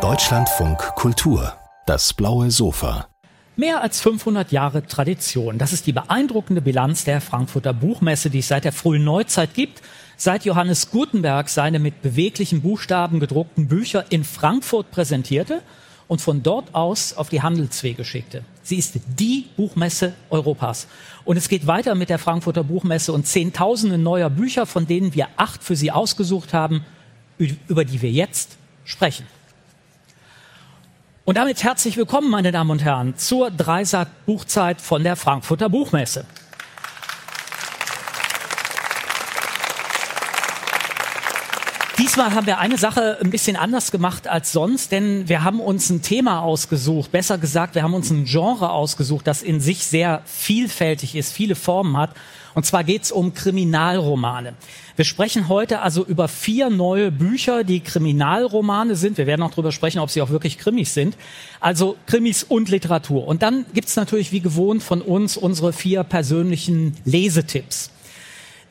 Deutschlandfunk Kultur, das blaue Sofa. Mehr als 500 Jahre Tradition. Das ist die beeindruckende Bilanz der Frankfurter Buchmesse, die es seit der frühen Neuzeit gibt. Seit Johannes Gutenberg seine mit beweglichen Buchstaben gedruckten Bücher in Frankfurt präsentierte und von dort aus auf die Handelswege schickte. Sie ist die Buchmesse Europas. Und es geht weiter mit der Frankfurter Buchmesse und Zehntausende neuer Bücher, von denen wir acht für Sie ausgesucht haben, über die wir jetzt sprechen. Und damit herzlich willkommen, meine Damen und Herren, zur Dreisat Buchzeit von der Frankfurter Buchmesse. Diesmal haben wir eine Sache ein bisschen anders gemacht als sonst, denn wir haben uns ein Thema ausgesucht, besser gesagt, wir haben uns ein Genre ausgesucht, das in sich sehr vielfältig ist, viele Formen hat. Und zwar geht es um Kriminalromane. Wir sprechen heute also über vier neue Bücher, die Kriminalromane sind. Wir werden auch darüber sprechen, ob sie auch wirklich Krimis sind. Also Krimis und Literatur. Und dann gibt's natürlich wie gewohnt von uns unsere vier persönlichen Lesetipps.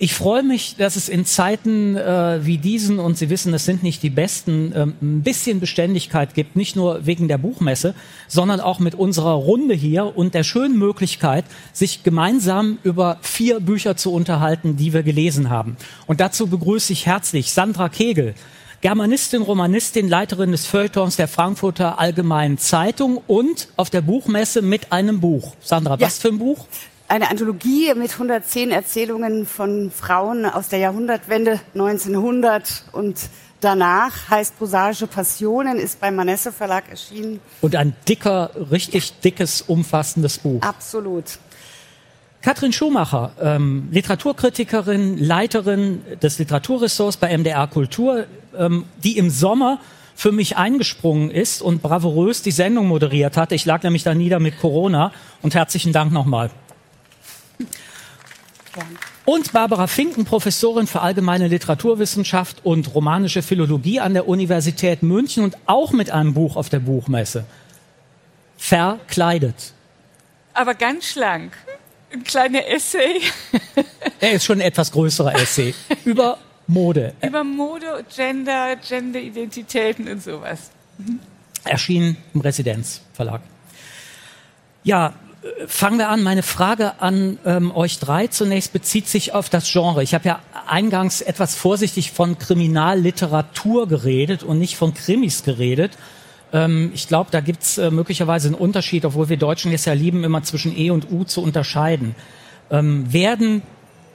Ich freue mich, dass es in Zeiten äh, wie diesen, und Sie wissen, es sind nicht die besten, äh, ein bisschen Beständigkeit gibt, nicht nur wegen der Buchmesse, sondern auch mit unserer Runde hier und der schönen Möglichkeit, sich gemeinsam über vier Bücher zu unterhalten, die wir gelesen haben. Und dazu begrüße ich herzlich Sandra Kegel, Germanistin, Romanistin, Leiterin des Feuilletons der Frankfurter Allgemeinen Zeitung und auf der Buchmesse mit einem Buch. Sandra, ja. was für ein Buch? Eine Anthologie mit 110 Erzählungen von Frauen aus der Jahrhundertwende 1900 und danach heißt Prosaische Passionen, ist beim Manesse Verlag erschienen. Und ein dicker, richtig ja. dickes, umfassendes Buch. Absolut. Katrin Schumacher, ähm, Literaturkritikerin, Leiterin des Literaturressorts bei MDR Kultur, ähm, die im Sommer für mich eingesprungen ist und bravourös die Sendung moderiert hat. Ich lag nämlich da nieder mit Corona und herzlichen Dank nochmal. Und Barbara Finken, Professorin für allgemeine Literaturwissenschaft und romanische Philologie an der Universität München und auch mit einem Buch auf der Buchmesse. Verkleidet. Aber ganz schlank. Ein kleiner Essay. er ist schon ein etwas größerer Essay. Über Mode. Über Mode, Gender, Genderidentitäten und sowas. Mhm. Erschienen im Residenzverlag. Ja, fangen wir an. Meine Frage an ähm, euch drei zunächst bezieht sich auf das Genre. Ich habe ja eingangs etwas vorsichtig von Kriminalliteratur geredet und nicht von Krimis geredet. Ähm, ich glaube, da gibt's äh, möglicherweise einen Unterschied, obwohl wir Deutschen es ja lieben, immer zwischen E und U zu unterscheiden. Ähm, werden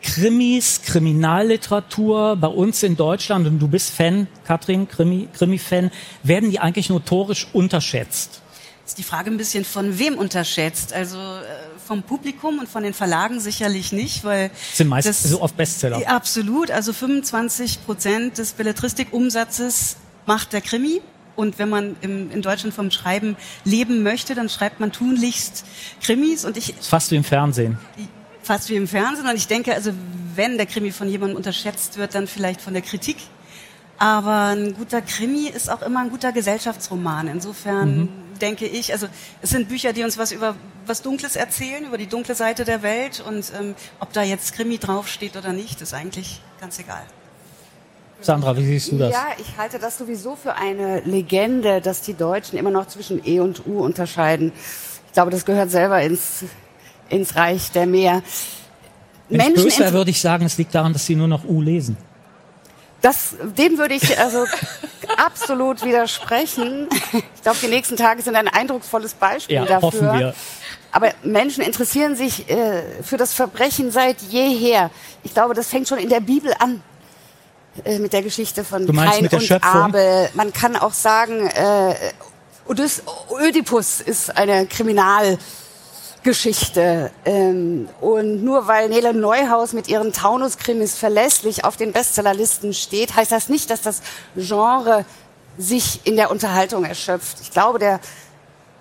Krimis, Kriminalliteratur bei uns in Deutschland, und du bist Fan, Katrin, Krimi, Krimi-Fan, werden die eigentlich notorisch unterschätzt? Ist die Frage ein bisschen von wem unterschätzt. Also äh, vom Publikum und von den Verlagen sicherlich nicht, weil sind meistens so oft Bestseller. Absolut, also 25 Prozent des Belletristikumsatzes macht der Krimi. Und wenn man im, in Deutschland vom Schreiben leben möchte, dann schreibt man tunlichst Krimis. Und ich fast wie im Fernsehen. Fast wie im Fernsehen. Und ich denke, also wenn der Krimi von jemandem unterschätzt wird, dann vielleicht von der Kritik. Aber ein guter Krimi ist auch immer ein guter Gesellschaftsroman. Insofern mhm denke ich. Also es sind Bücher, die uns was über was Dunkles erzählen, über die dunkle Seite der Welt. Und ähm, ob da jetzt Krimi draufsteht oder nicht, ist eigentlich ganz egal. Sandra, wie siehst du das? Ja, ich halte das sowieso für eine Legende, dass die Deutschen immer noch zwischen E und U unterscheiden. Ich glaube, das gehört selber ins, ins Reich der Meer. Wenn Menschen ich böse würde ich sagen, es liegt daran, dass sie nur noch U lesen. Das, dem würde ich also absolut widersprechen. Ich glaube, die nächsten Tage sind ein eindrucksvolles Beispiel ja, dafür. Hoffen wir. Aber Menschen interessieren sich äh, für das Verbrechen seit jeher. Ich glaube, das fängt schon in der Bibel an äh, mit der Geschichte von Kain und Schöpfung? Abel. Man kann auch sagen, äh, Ödipus ist eine Kriminal Geschichte. Ähm, und nur weil Nele Neuhaus mit ihren Taunus-Krimis verlässlich auf den Bestsellerlisten steht, heißt das nicht, dass das Genre sich in der Unterhaltung erschöpft. Ich glaube, der,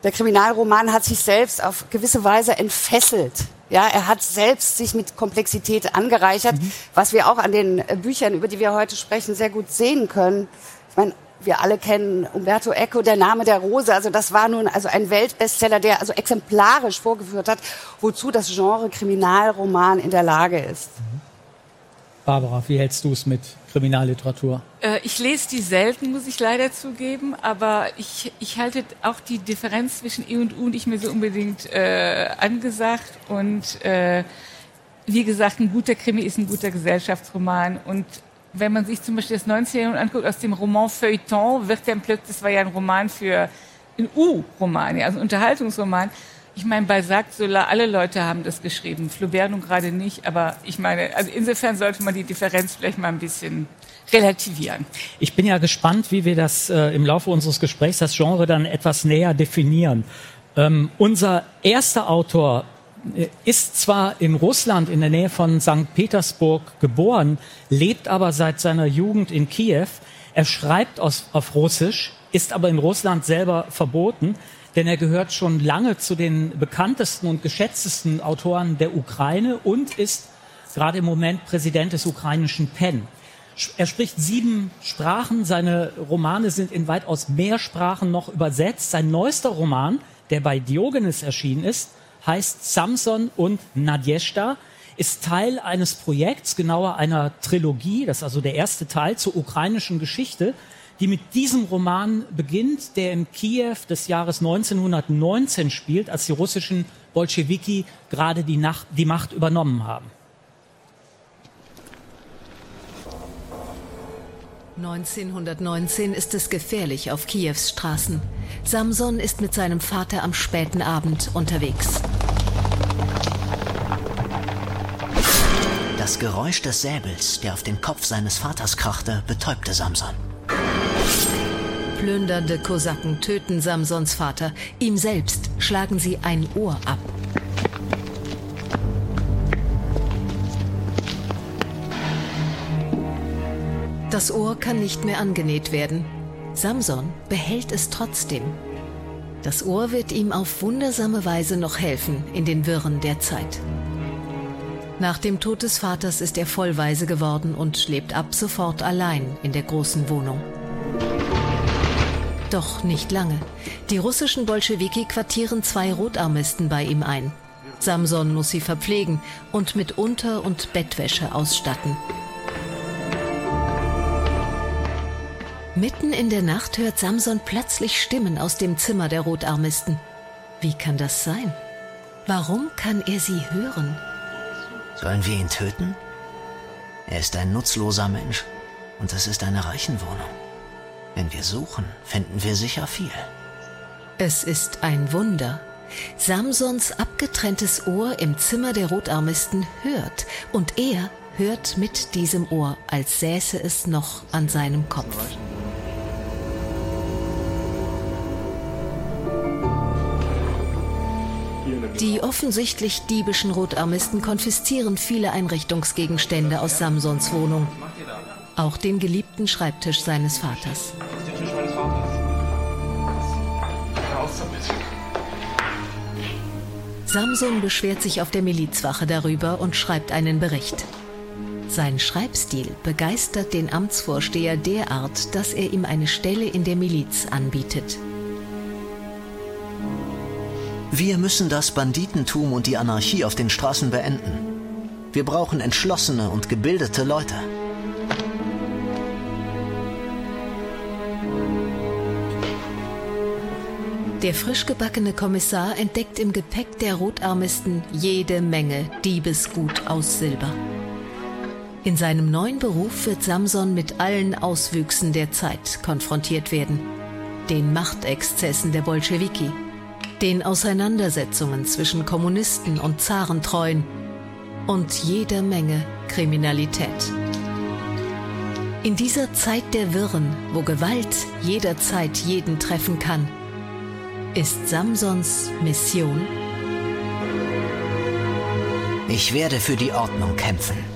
der Kriminalroman hat sich selbst auf gewisse Weise entfesselt. Ja, er hat selbst sich mit Komplexität angereichert, mhm. was wir auch an den Büchern, über die wir heute sprechen, sehr gut sehen können. Ich meine, wir alle kennen Umberto Eco, der Name der Rose. Also das war nun also ein Weltbestseller, der also exemplarisch vorgeführt hat, wozu das Genre Kriminalroman in der Lage ist. Barbara, wie hältst du es mit Kriminalliteratur? Äh, ich lese die selten, muss ich leider zugeben, aber ich, ich halte auch die Differenz zwischen E und U nicht mehr so unbedingt äh, angesagt. Und äh, wie gesagt, ein guter Krimi ist ein guter Gesellschaftsroman. Und wenn man sich zum Beispiel das 19. Jahrhundert anguckt, aus dem Roman Feuilleton wird dann plötzlich, das war ja ein Roman für, ein U-Roman, ja, also ein Unterhaltungsroman, ich meine, Balzac, Zola, alle Leute haben das geschrieben. Flaubert nun gerade nicht, aber ich meine, also insofern sollte man die Differenz vielleicht mal ein bisschen relativieren. Ich bin ja gespannt, wie wir das äh, im Laufe unseres Gesprächs, das Genre dann etwas näher definieren. Ähm, unser erster Autor ist zwar in Russland in der Nähe von St. Petersburg geboren, lebt aber seit seiner Jugend in Kiew. Er schreibt aus, auf Russisch, ist aber in Russland selber verboten denn er gehört schon lange zu den bekanntesten und geschätztesten Autoren der Ukraine und ist gerade im Moment Präsident des ukrainischen PEN. Er spricht sieben Sprachen, seine Romane sind in weitaus mehr Sprachen noch übersetzt. Sein neuester Roman, der bei Diogenes erschienen ist, heißt Samson und Nadjeshta, ist Teil eines Projekts, genauer einer Trilogie, das ist also der erste Teil zur ukrainischen Geschichte, die mit diesem Roman beginnt, der im Kiew des Jahres 1919 spielt, als die russischen Bolschewiki gerade die, Nacht, die Macht übernommen haben. 1919 ist es gefährlich auf Kiews Straßen. Samson ist mit seinem Vater am späten Abend unterwegs. Das Geräusch des Säbels, der auf den Kopf seines Vaters krachte, betäubte Samson. Plündernde Kosaken töten Samsons Vater. Ihm selbst schlagen sie ein Ohr ab. Das Ohr kann nicht mehr angenäht werden. Samson behält es trotzdem. Das Ohr wird ihm auf wundersame Weise noch helfen in den Wirren der Zeit. Nach dem Tod des Vaters ist er vollweise geworden und lebt ab sofort allein in der großen Wohnung. Doch nicht lange. Die russischen Bolschewiki quartieren zwei Rotarmisten bei ihm ein. Samson muss sie verpflegen und mit Unter- und Bettwäsche ausstatten. Mitten in der Nacht hört Samson plötzlich Stimmen aus dem Zimmer der Rotarmisten. Wie kann das sein? Warum kann er sie hören? Sollen wir ihn töten? Er ist ein nutzloser Mensch und es ist eine Reichenwohnung. Wenn wir suchen, finden wir sicher viel. Es ist ein Wunder. Samsons abgetrenntes Ohr im Zimmer der Rotarmisten hört und er hört mit diesem Ohr, als säße es noch an seinem Kopf. Die offensichtlich diebischen Rotarmisten konfiszieren viele Einrichtungsgegenstände aus Samsons Wohnung. Auch den geliebten Schreibtisch seines Vaters. Samson beschwert sich auf der Milizwache darüber und schreibt einen Bericht. Sein Schreibstil begeistert den Amtsvorsteher derart, dass er ihm eine Stelle in der Miliz anbietet. Wir müssen das Banditentum und die Anarchie auf den Straßen beenden. Wir brauchen entschlossene und gebildete Leute. Der frisch gebackene Kommissar entdeckt im Gepäck der Rotarmisten jede Menge Diebesgut aus Silber. In seinem neuen Beruf wird Samson mit allen Auswüchsen der Zeit konfrontiert werden. Den Machtexzessen der Bolschewiki, den Auseinandersetzungen zwischen Kommunisten und Zarentreuen und jeder Menge Kriminalität. In dieser Zeit der Wirren, wo Gewalt jederzeit jeden treffen kann, ist Samsons Mission? Ich werde für die Ordnung kämpfen.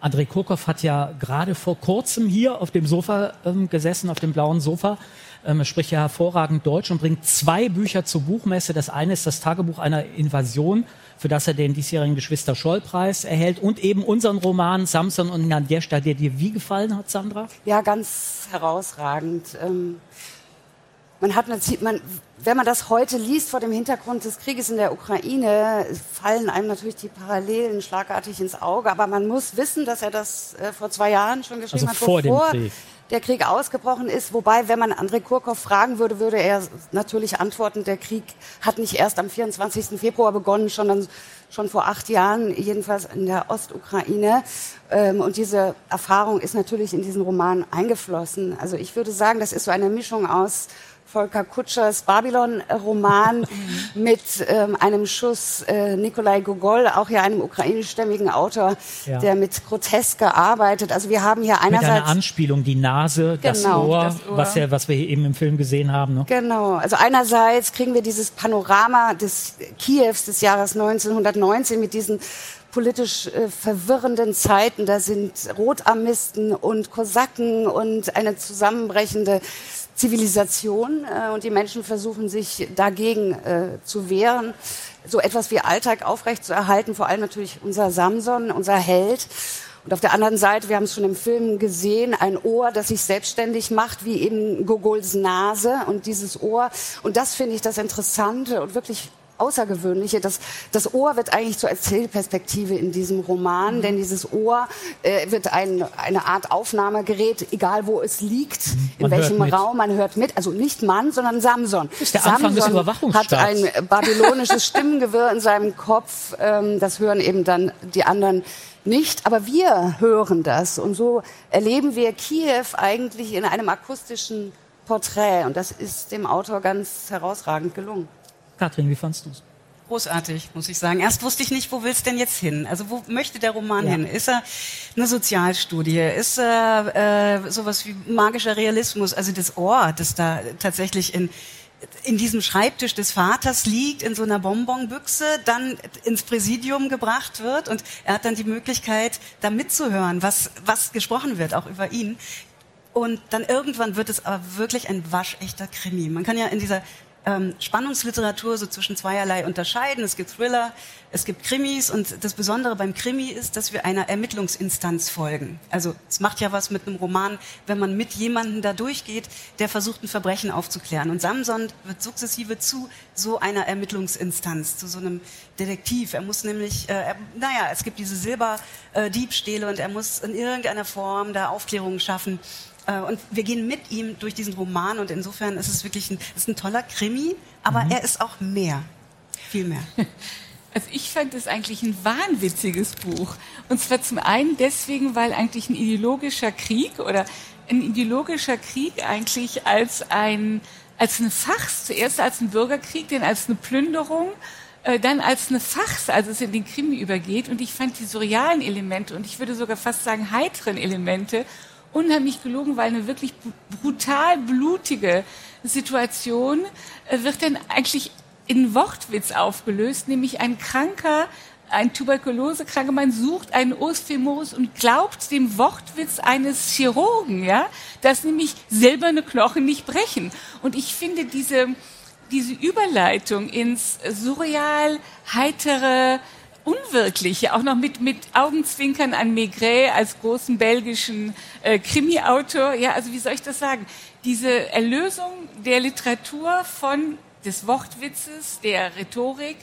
André Kurkow hat ja gerade vor kurzem hier auf dem Sofa ähm, gesessen, auf dem blauen Sofa. Ähm, er spricht ja hervorragend Deutsch und bringt zwei Bücher zur Buchmesse. Das eine ist das Tagebuch einer Invasion, für das er den diesjährigen Geschwister-Scholl-Preis erhält und eben unseren Roman Samson und Nadjeshta, der dir wie gefallen hat, Sandra? Ja, ganz herausragend. Ähm man hat man, wenn man das heute liest vor dem Hintergrund des Krieges in der Ukraine, fallen einem natürlich die Parallelen schlagartig ins Auge. Aber man muss wissen, dass er das äh, vor zwei Jahren schon geschrieben also hat, vor bevor Krieg. der Krieg ausgebrochen ist. Wobei, wenn man André Kurkow fragen würde, würde er natürlich antworten, der Krieg hat nicht erst am 24. Februar begonnen, sondern schon vor acht Jahren, jedenfalls in der Ostukraine. Ähm, und diese Erfahrung ist natürlich in diesen Roman eingeflossen. Also ich würde sagen, das ist so eine Mischung aus Volker Kutschers Babylon-Roman mit ähm, einem Schuss äh, Nikolai Gogol, auch ja einem ukrainischstämmigen Autor, Ja. der mit Groteske arbeitet. Also wir haben hier Mit einer einerseits Anspielung, die Nase, das, Genau, Ohr, das Ohr. Was, ja, was wir eben im Film gesehen haben. Ne? Genau, also einerseits kriegen wir dieses Panorama des Kiews des Jahres 1919 mit diesen politisch äh, verwirrenden Zeiten. Da sind Rotarmisten und Kosaken und eine zusammenbrechende Zivilisation äh, und die Menschen versuchen sich dagegen äh, zu wehren, so etwas wie Alltag aufrechtzuerhalten, vor allem natürlich unser Samson, unser Held. Und auf der anderen Seite, wir haben es schon im Film gesehen, ein Ohr, das sich selbstständig macht, wie eben Gogols Nase und dieses Ohr. Und das finde ich das Interessante und wirklich Außergewöhnliche. Das, das Ohr wird eigentlich zur Erzählperspektive in diesem Roman, denn dieses Ohr äh, wird ein, eine Art Aufnahmegerät, egal wo es liegt, in Mhm. Man welchem. Raum, man hört mit. Also nicht Mann, sondern Samson. ist der Anfang des Samson hat Überwachungsstaats. ein babylonisches Stimmengewirr in seinem Kopf. Ähm, das hören eben dann die anderen nicht. Aber wir hören das. Und so erleben wir Kiew eigentlich in einem akustischen Porträt. Und das ist dem Autor ganz herausragend gelungen. Katrin, wie fandst du es? Großartig, muss ich sagen. Erst wusste ich nicht, wo will's denn jetzt hin? Also wo möchte der Roman Ja. hin? Ist er eine Sozialstudie? Ist er äh, sowas wie magischer Realismus? Also das Ohr, das da tatsächlich in in diesem Schreibtisch des Vaters liegt, in so einer Bonbonbüchse, dann ins Präsidium gebracht wird und er hat dann die Möglichkeit, da mitzuhören, was, was gesprochen wird, auch über ihn. Und dann irgendwann wird es aber wirklich ein waschechter Krimi. Man kann ja in dieser ähm, Spannungsliteratur so zwischen zweierlei unterscheiden. Es gibt Thriller, es gibt Krimis und das Besondere beim Krimi ist, dass wir einer Ermittlungsinstanz folgen. Also es macht ja was mit einem Roman, wenn man mit jemandem da durchgeht, der versucht, ein Verbrechen aufzuklären. Und Samson wird sukzessive zu so einer Ermittlungsinstanz, zu so einem Detektiv. Er muss nämlich, äh, er, naja, es gibt diese Silberdiebstähle und er muss in irgendeiner Form da Aufklärungen schaffen. Äh, Und wir gehen mit ihm durch diesen Roman und insofern ist es wirklich ein, ist ein toller Krimi, aber er ist auch mehr. Viel mehr. Also ich fand es eigentlich ein wahnwitziges Buch. Und zwar zum einen deswegen, weil eigentlich ein ideologischer Krieg oder ein ideologischer Krieg eigentlich als ein, als eine Farce, zuerst als ein Bürgerkrieg, dann als eine Plünderung, äh, dann als eine Farce, als es in den Krimi übergeht. Und ich fand die surrealen Elemente und ich würde sogar fast sagen heiteren Elemente unheimlich gelungen, weil eine wirklich br- brutal blutige Situation äh, wird dann eigentlich in Wortwitz aufgelöst, nämlich ein kranker, ein tuberkulosekranker Mann sucht einen Os femoris und glaubt dem Wortwitz eines Chirurgen, ja, dass nämlich silberne Knochen nicht brechen. Und ich finde diese, diese Überleitung ins surreal, heitere, Unwirkliche, auch noch mit, mit Augenzwinkern an Maigret als großen belgischen äh, Krimi-Autor. Ja, also wie soll ich das sagen? Diese Erlösung der Literatur von des Wortwitzes, der Rhetorik,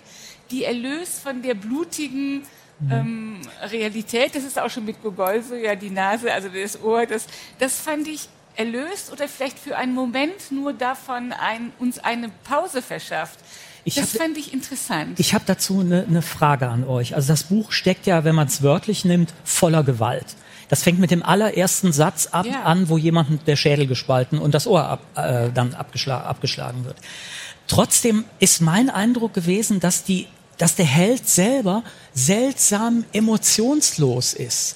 die erlöst von der blutigen ähm, Realität. Das ist auch schon mit Gogol so, ja, die Nase, also das Ohr, das, das fand ich erlöst oder vielleicht für einen Moment nur davon ein, uns eine Pause verschafft. Ich das hab- fand ich interessant. Ich habe dazu eine eine Frage an euch. Also das Buch steckt ja, wenn man es wörtlich nimmt, voller Gewalt. Das fängt mit dem allerersten Satz ab, Ja. an, wo jemandem der Schädel gespalten und das Ohr ab, äh, dann abgeschla abgeschlagen wird. Trotzdem ist mein Eindruck gewesen, dass die, dass der Held selber seltsam emotionslos ist.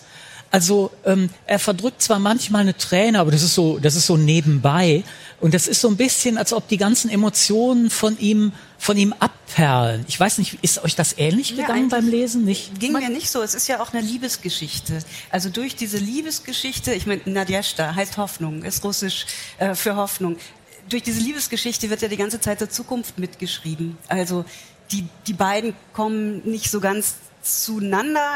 Also ähm, er verdrückt zwar manchmal eine Träne, aber das ist so, das ist so nebenbei und das ist so ein bisschen, als ob die ganzen Emotionen von ihm, von ihm abperlen. Ich weiß nicht, ist euch das ähnlich Ja, gegangen beim Lesen? Nicht? Ging mir nicht so. Es ist ja auch eine Liebesgeschichte. Also durch diese Liebesgeschichte, ich meine, Nadjeshta heißt Hoffnung, ist russisch äh, für Hoffnung. Durch diese Liebesgeschichte wird ja die ganze Zeit der Zukunft mitgeschrieben. Also die, die beiden kommen nicht so ganz zueinander.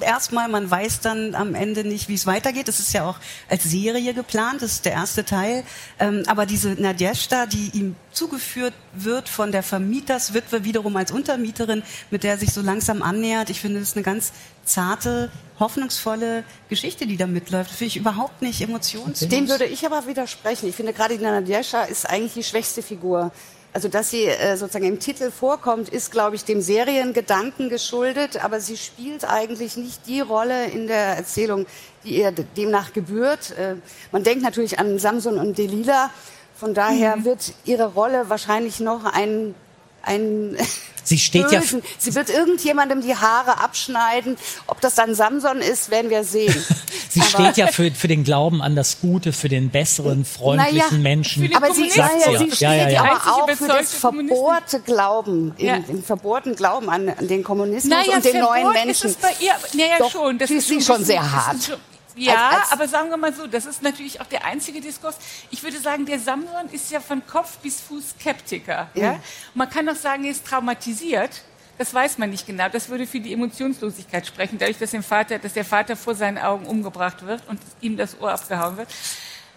Erstmal, man weiß dann am Ende nicht, wie es weitergeht. Das ist ja auch als Serie geplant, das ist der erste Teil. Ähm, aber diese Nadjeshta, die ihm zugeführt wird von der Vermieterswitwe wiederum als Untermieterin, mit der er sich so langsam annähert, ich finde, das ist eine ganz zarte, hoffnungsvolle Geschichte, die da mitläuft. Finde ich überhaupt nicht emotionslos. Dem würde ich aber widersprechen. Ich finde gerade die Nadjescha ist eigentlich die schwächste Figur. Also dass sie äh, sozusagen im Titel vorkommt, ist, glaube ich, dem Seriengedanken geschuldet, aber sie spielt eigentlich nicht die Rolle in der Erzählung, die ihr demnach gebührt. Äh, man denkt natürlich an Samson und Delilah. Von daher mhm. wird ihre Rolle wahrscheinlich noch ein, ein Sie steht Bösen. ja. Sie wird irgendjemandem die Haare abschneiden. Ob das dann Samson ist, werden wir sehen. sie aber steht ja für, für den Glauben an das Gute, für den besseren, freundlichen naja, Menschen. Aber sie, ja, ja, sie steht ja, ja, ja. aber auch für das verbohrte Glauben, ja. den, verbohrten Glauben an, an den Kommunismus naja, und den neuen Menschen. Ist bei ihr, naja, Doch, schon. Das ist sie schon sehr hart. Ja, als, als aber sagen wir mal so, das ist natürlich auch der einzige Diskurs. Ich würde sagen, der Samson ist ja von Kopf bis Fuß Skeptiker. Ja. ja? man kann auch sagen, er ist traumatisiert. Das weiß man nicht genau. Das würde für die Emotionslosigkeit sprechen, dadurch, dass, Vater, dass der Vater vor seinen Augen umgebracht wird und ihm das Ohr abgehauen wird.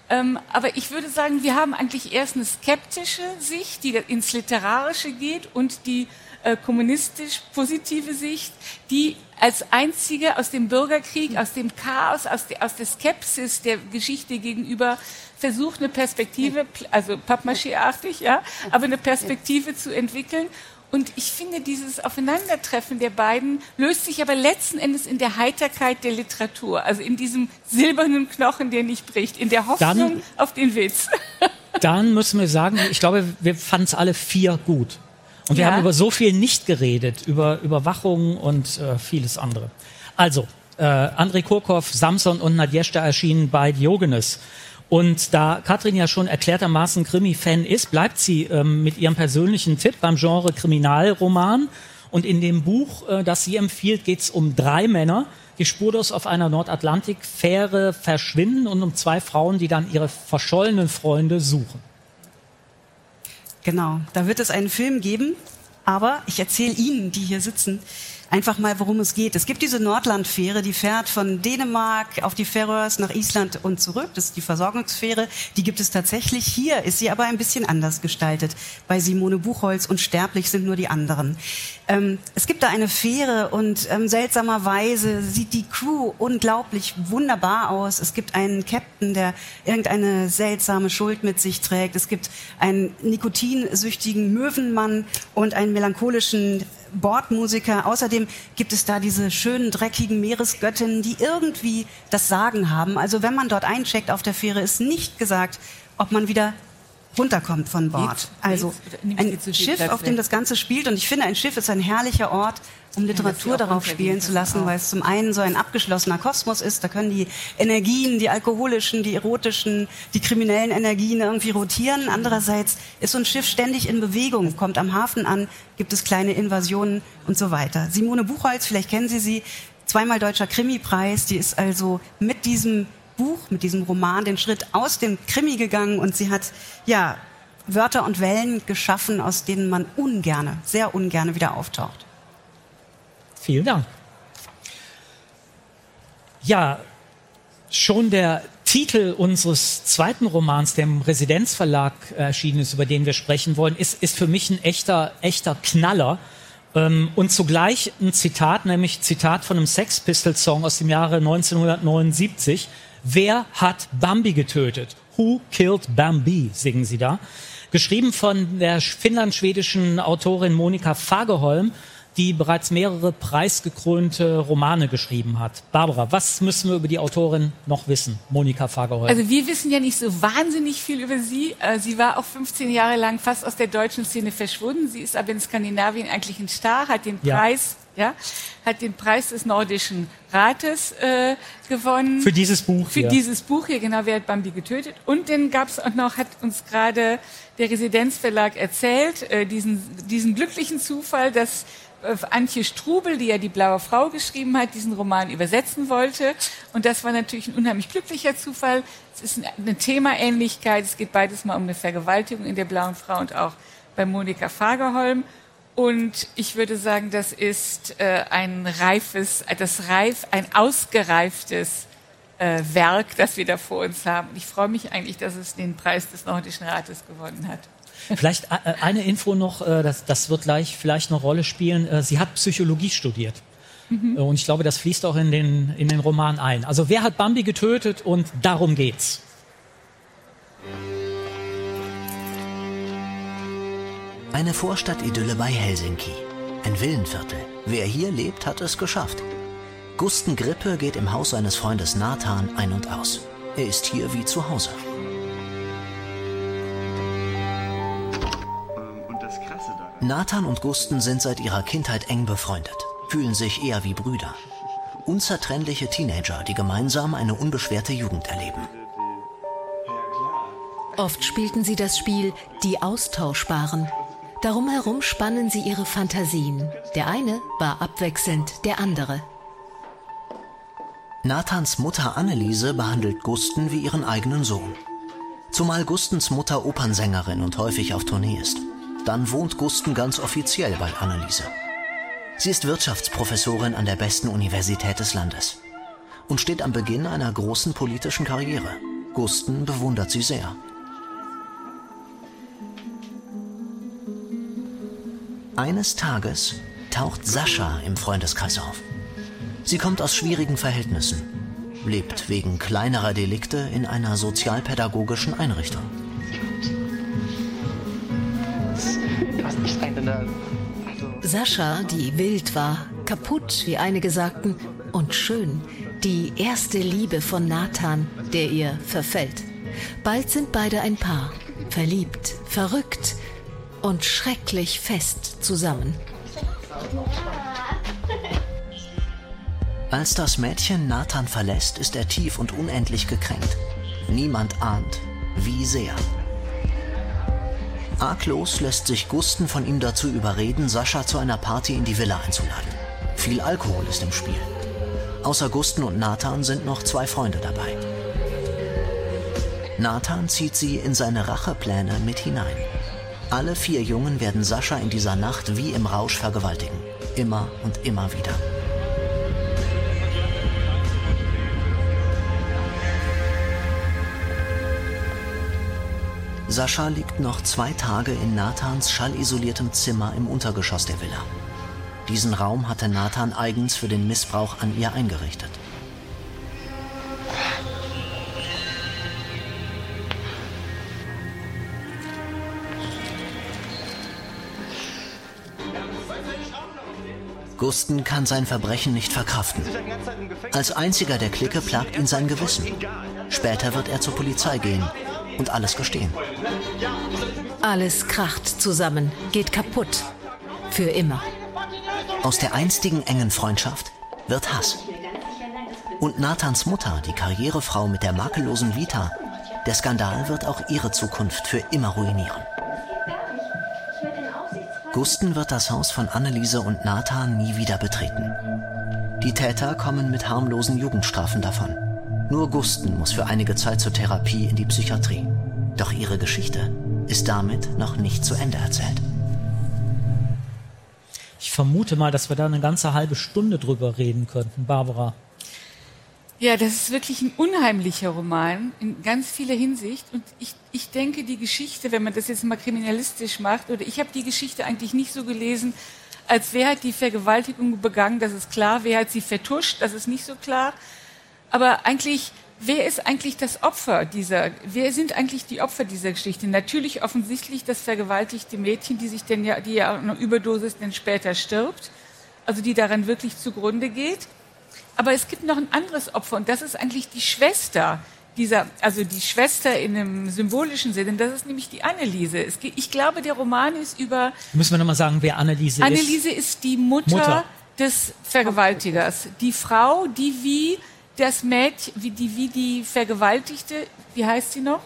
Ähm, aber ich würde sagen, wir haben eigentlich erst eine skeptische Sicht, die ins Literarische geht und die äh, kommunistisch positive Sicht, die als einzige aus dem Bürgerkrieg, aus dem Chaos, aus, de, aus der Skepsis der Geschichte gegenüber versucht, eine Perspektive, also Pappmaché-artig, ja, aber eine Perspektive zu entwickeln. Und ich finde, dieses Aufeinandertreffen der beiden löst sich aber letzten Endes in der Heiterkeit der Literatur, also in diesem silbernen Knochen, der nicht bricht, in der Hoffnung dann, auf den Witz. Dann müssen wir sagen, ich glaube, wir fanden es alle vier gut. Und wir ja. haben über so viel nicht geredet, über Überwachung und äh, vieles andere. Also, äh, Andrei Kurkov, Samson und Nadjeshta erschienen bei Diogenes. Und da Katrin ja schon erklärtermaßen Krimi-Fan ist, bleibt sie ähm, mit ihrem persönlichen Tipp beim Genre Kriminalroman. Und in dem Buch, äh, das sie empfiehlt, geht es um drei Männer, die spurlos auf einer Nordatlantik-Fähre verschwinden und um zwei Frauen, die dann ihre verschollenen Freunde suchen. Genau, da wird es einen Film geben, aber ich erzähle Ihnen, die hier sitzen, einfach mal, worum es geht. Es gibt diese Nordlandfähre, die fährt von Dänemark auf die Färöers nach Island und zurück. Das ist die Versorgungsfähre. Die gibt es tatsächlich. Hier ist sie aber ein bisschen anders gestaltet. Bei Simone Buchholz und Sterblich sind nur die anderen. Ähm, es gibt da eine Fähre und ähm, seltsamerweise sieht die Crew unglaublich wunderbar aus. Es gibt einen Captain, der irgendeine seltsame Schuld mit sich trägt. Es gibt einen nikotinsüchtigen Möwenmann und einen melancholischen Bordmusiker. Außerdem gibt es da diese schönen, dreckigen Meeresgöttinnen, die irgendwie das Sagen haben. Also wenn man dort eincheckt auf der Fähre, ist nicht gesagt, ob man wieder runterkommt von Bord. Also ein Schiff, auf dem das Ganze spielt. Und ich finde, ein Schiff ist ein herrlicher Ort, um Literatur darauf spielen zu lassen, weil es zum einen so ein abgeschlossener Kosmos ist. Da können die Energien, die alkoholischen, die erotischen, die kriminellen Energien irgendwie rotieren. Andererseits ist so ein Schiff ständig in Bewegung, kommt am Hafen an, gibt es kleine Invasionen und so weiter. Simone Buchholz, vielleicht kennen Sie sie, zweimal deutscher Krimipreis. Die ist also mit diesem Buch, mit diesem Roman den Schritt aus dem Krimi gegangen und sie hat, ja, Wörter und Wellen geschaffen, aus denen man ungerne, sehr ungerne wieder auftaucht. Vielen Dank. Ja, schon der Titel unseres zweiten Romans, der im Residenzverlag erschienen ist, über den wir sprechen wollen, ist, ist für mich ein echter, echter Knaller. Ähm, und zugleich ein Zitat, nämlich Zitat von einem Sex Pistols Song aus dem Jahre 1979. Wer hat Bambi getötet? Who killed Bambi? singen sie da. Geschrieben von der finnland-schwedischen Autorin Monika Fagerholm, die bereits mehrere preisgekrönte Romane geschrieben hat. Barbara, was müssen wir über die Autorin noch wissen? Monika Fagerholm. Also wir wissen ja nicht so wahnsinnig viel über sie. Äh, sie war auch 15 Jahre lang fast aus der deutschen Szene verschwunden. Sie ist aber in Skandinavien eigentlich ein Star, hat den Preis ja, hat den Preis des Nordischen Rates äh, gewonnen. Für dieses Buch Für hier. dieses Buch hier, genau, wer hat Bambi getötet. Und den gab es auch noch, hat uns gerade der Residenzverlag erzählt, äh, diesen, diesen glücklichen Zufall, dass äh, Antje Strubel, die ja die Blaue Frau geschrieben hat, diesen Roman übersetzen wollte. Und das war natürlich ein unheimlich glücklicher Zufall. Es ist eine Themaähnlichkeit. Es geht beides mal um eine Vergewaltigung in der Blauen Frau und auch bei Monika Fagerholm. Und ich würde sagen, das ist äh, ein reifes, das reif, ein ausgereiftes äh, Werk, das wir da vor uns haben. Ich freue mich eigentlich, dass es den Preis des Nordischen Rates gewonnen hat. Vielleicht äh, eine Info noch, äh, das, das wird gleich vielleicht eine Rolle spielen. Äh, sie hat Psychologie studiert. Mhm. Und ich glaube, das fließt auch in den, in den Roman ein. Also wer hat Bambi getötet und darum geht's. Eine Vorstadtidylle bei Helsinki. Ein Villenviertel. Wer hier lebt, hat es geschafft. Gusten Grippe geht im Haus seines Freundes Nathan ein und aus. Er ist hier wie zu Hause. Nathan und Gusten sind seit ihrer Kindheit eng befreundet, fühlen sich eher wie Brüder. Unzertrennliche Teenager, die gemeinsam eine unbeschwerte Jugend erleben. Oft spielten sie das Spiel Die Austauschbaren. Darum herum spannen sie ihre Fantasien. Der eine war abwechselnd der andere. Nathans Mutter Anneliese behandelt Gusten wie ihren eigenen Sohn. Zumal Gustens Mutter Opernsängerin und häufig auf Tournee ist. Dann wohnt Gusten ganz offiziell bei Anneliese. Sie ist Wirtschaftsprofessorin an der besten Universität des Landes und steht am Beginn einer großen politischen Karriere. Gusten bewundert sie sehr. Eines Tages taucht Sascha im Freundeskreis auf. Sie kommt aus schwierigen Verhältnissen, lebt wegen kleinerer Delikte in einer sozialpädagogischen Einrichtung. Sascha, die wild war, kaputt, wie einige sagten, und schön, die erste Liebe von Nathan, der ihr verfällt. Bald sind beide ein Paar, verliebt, verrückt, und schrecklich fest zusammen. Als das Mädchen Nathan verlässt, ist er tief und unendlich gekränkt. Niemand ahnt, wie sehr. Arglos lässt sich Gusten von ihm dazu überreden, Sascha zu einer Party in die Villa einzuladen. Viel Alkohol ist im Spiel. Außer Gusten und Nathan sind noch zwei Freunde dabei. Nathan zieht sie in seine Rachepläne mit hinein. Alle vier Jungen werden Sascha in dieser Nacht wie im Rausch vergewaltigen. Immer und immer wieder. Sascha liegt noch zwei Tage in Nathans schallisoliertem Zimmer im Untergeschoss der Villa. Diesen Raum hatte Nathan eigens für den Missbrauch an ihr eingerichtet. Gusten kann sein Verbrechen nicht verkraften. Als einziger der Clique plagt ihn sein Gewissen. Später wird er zur Polizei gehen und alles gestehen. Alles kracht zusammen, geht kaputt. Für immer. Aus der einstigen engen Freundschaft wird Hass. Und Nathans Mutter, die Karrierefrau mit der makellosen Vita, der Skandal wird auch ihre Zukunft für immer ruinieren. Gusten wird das Haus von Anneliese und Nathan nie wieder betreten. Die Täter kommen mit harmlosen Jugendstrafen davon. Nur Gusten muss für einige Zeit zur Therapie in die Psychiatrie. Doch ihre Geschichte ist damit noch nicht zu Ende erzählt. Ich vermute mal, dass wir da eine ganze halbe Stunde drüber reden könnten, Barbara. Ja, das ist wirklich ein unheimlicher Roman in ganz vieler Hinsicht. Und ich, ich denke, die Geschichte, wenn man das jetzt mal kriminalistisch macht, oder ich habe die Geschichte eigentlich nicht so gelesen, als wer hat die Vergewaltigung begangen, das ist klar, wer hat sie vertuscht, das ist nicht so klar. Aber eigentlich, wer ist eigentlich das Opfer dieser, wer sind eigentlich die Opfer dieser Geschichte? Natürlich offensichtlich das vergewaltigte Mädchen, die sich denn ja, die ja eine Überdosis denn später stirbt, also die daran wirklich zugrunde geht. Aber es gibt noch ein anderes Opfer und das ist eigentlich die Schwester dieser, also die Schwester in einem symbolischen Sinne. Das ist nämlich die Anneliese. Es, ich glaube, der Roman ist über. Müssen wir nochmal sagen, wer Anneliese, ist? Anneliese ist die Mutter, Mutter, des Vergewaltigers. Die Frau, die wie das Mädchen, wie die, wie die Vergewaltigte, wie heißt sie noch?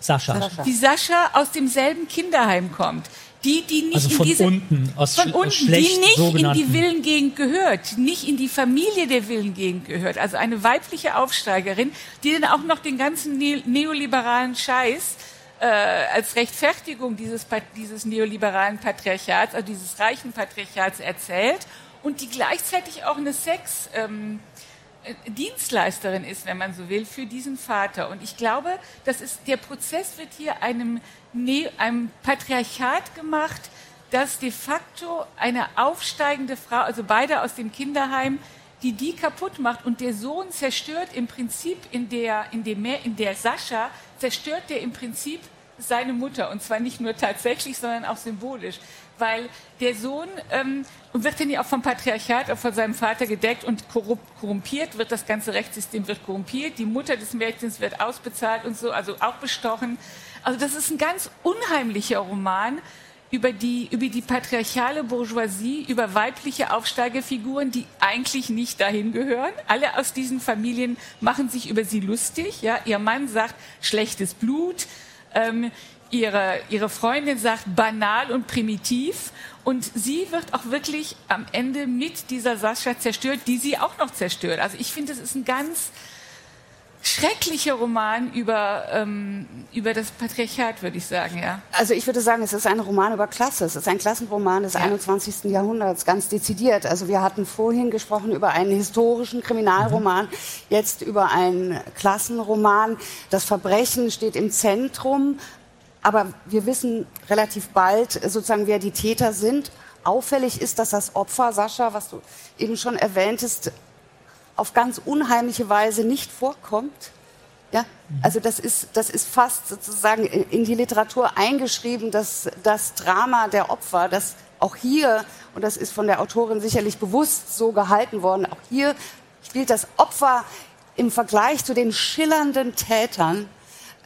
Sascha. Sascha. Die Sascha aus demselben Kinderheim kommt. Die, die nicht also in diese, unten, aus von unten, die nicht in die Villengegend gehört, nicht in die Familie der Villengegend gehört. Also eine weibliche Aufsteigerin, die dann auch noch den ganzen ne neoliberalen Scheiß äh, als Rechtfertigung dieses, dieses neoliberalen Patriarchats, also dieses reichen Patriarchats erzählt und die gleichzeitig auch eine Sex, ähm, äh, Dienstleisterin ist, wenn man so will, für diesen Vater. Und ich glaube, das ist, der Prozess wird hier einem, ne einem Patriarchat gemacht, das de facto eine aufsteigende Frau, also beide aus dem Kinderheim, die die kaputt macht und der Sohn zerstört im Prinzip in der, in dem, in der Sascha, zerstört der im Prinzip seine Mutter und zwar nicht nur tatsächlich, sondern auch symbolisch, weil der Sohn ähm, wird dann ja auch vom Patriarchat, auch von seinem Vater gedeckt und korrumpiert, wird das ganze Rechtssystem wird korrumpiert, die Mutter des Mädchens wird ausbezahlt und so, also auch bestochen. Also das ist ein ganz unheimlicher Roman über die, über die patriarchale Bourgeoisie, über weibliche Aufsteigerfiguren, die eigentlich nicht dahin gehören. Alle aus diesen Familien machen sich über sie lustig. Ja, ihr Mann sagt schlechtes Blut. Ähm, ihre, ihre Freundin sagt banal und primitiv. Und sie wird auch wirklich am Ende mit dieser Sascha zerstört, die sie auch noch zerstört. Also ich finde, es ist ein ganz schrecklicher Roman über, ähm, über das Patriarchat, würde ich sagen, ja. Also ich würde sagen, es ist ein Roman über Klasse. Es ist ein Klassenroman des ja. 21. Jahrhunderts, ganz dezidiert. Also wir hatten vorhin gesprochen über einen historischen Kriminalroman, mhm. jetzt über einen Klassenroman. Das Verbrechen steht im Zentrum, aber wir wissen relativ bald sozusagen, wer die Täter sind. Auffällig ist, dass das Opfer, Sascha, was du eben schon erwähntest, auf ganz unheimliche Weise nicht vorkommt. Ja, also das ist, das ist fast sozusagen in die Literatur eingeschrieben, dass das Drama der Opfer, das auch hier, und das ist von der Autorin sicherlich bewusst so gehalten worden, auch hier spielt das Opfer im Vergleich zu den schillernden Tätern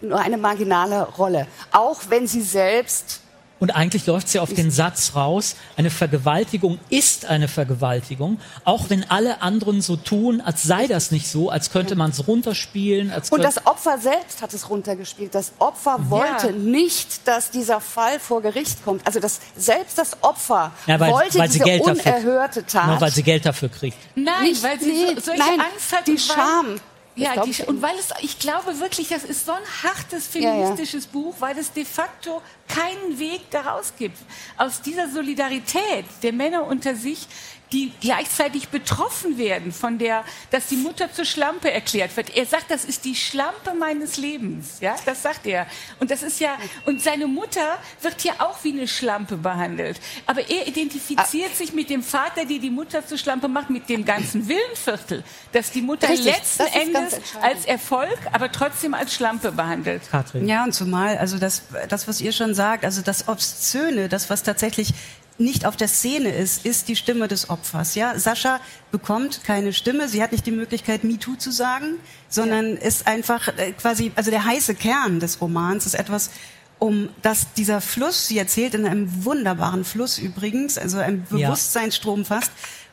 nur eine marginale Rolle. Auch wenn sie selbst und eigentlich läuft sie auf den Satz raus, eine Vergewaltigung ist eine Vergewaltigung, auch wenn alle anderen so tun, als sei das nicht so, als könnte man es runterspielen. Als und das Opfer selbst hat es runtergespielt. Das Opfer wollte ja. nicht, dass dieser Fall vor Gericht kommt. Also das, selbst das Opfer ja, weil, wollte weil diese Geld unerhörte dafür, Tat. Nur weil sie Geld dafür kriegt. Nein, nicht, weil sie nee, so, solche nein, Angst hat. Die Scham. Ja, die, und weil es, ich glaube wirklich, das ist so ein hartes feministisches ja, ja. Buch, weil es de facto keinen Weg daraus gibt. Aus dieser Solidarität der Männer unter sich die gleichzeitig betroffen werden von der, dass die Mutter zur Schlampe erklärt wird. Er sagt, das ist die Schlampe meines Lebens. Ja, das sagt er. Und das ist ja, und seine Mutter wird ja auch wie eine Schlampe behandelt. Aber er identifiziert ah. sich mit dem Vater, der die Mutter zur Schlampe macht, mit dem ganzen Willenviertel, dass die Mutter Richtig, letzten Endes als Erfolg, aber trotzdem als Schlampe behandelt. Katrin. Ja, und zumal, also das, das, was ihr schon sagt, also das Obszöne, das, was tatsächlich nicht auf der Szene ist, ist die Stimme des Opfers. Ja, Sascha bekommt keine Stimme. Sie hat nicht die Möglichkeit, MeToo zu sagen, sondern ja. ist einfach äh, quasi, also der heiße Kern des Romans ist etwas, um dass dieser Fluss, sie erzählt in einem wunderbaren Fluss übrigens, also ein Bewusstseinsstrom fast,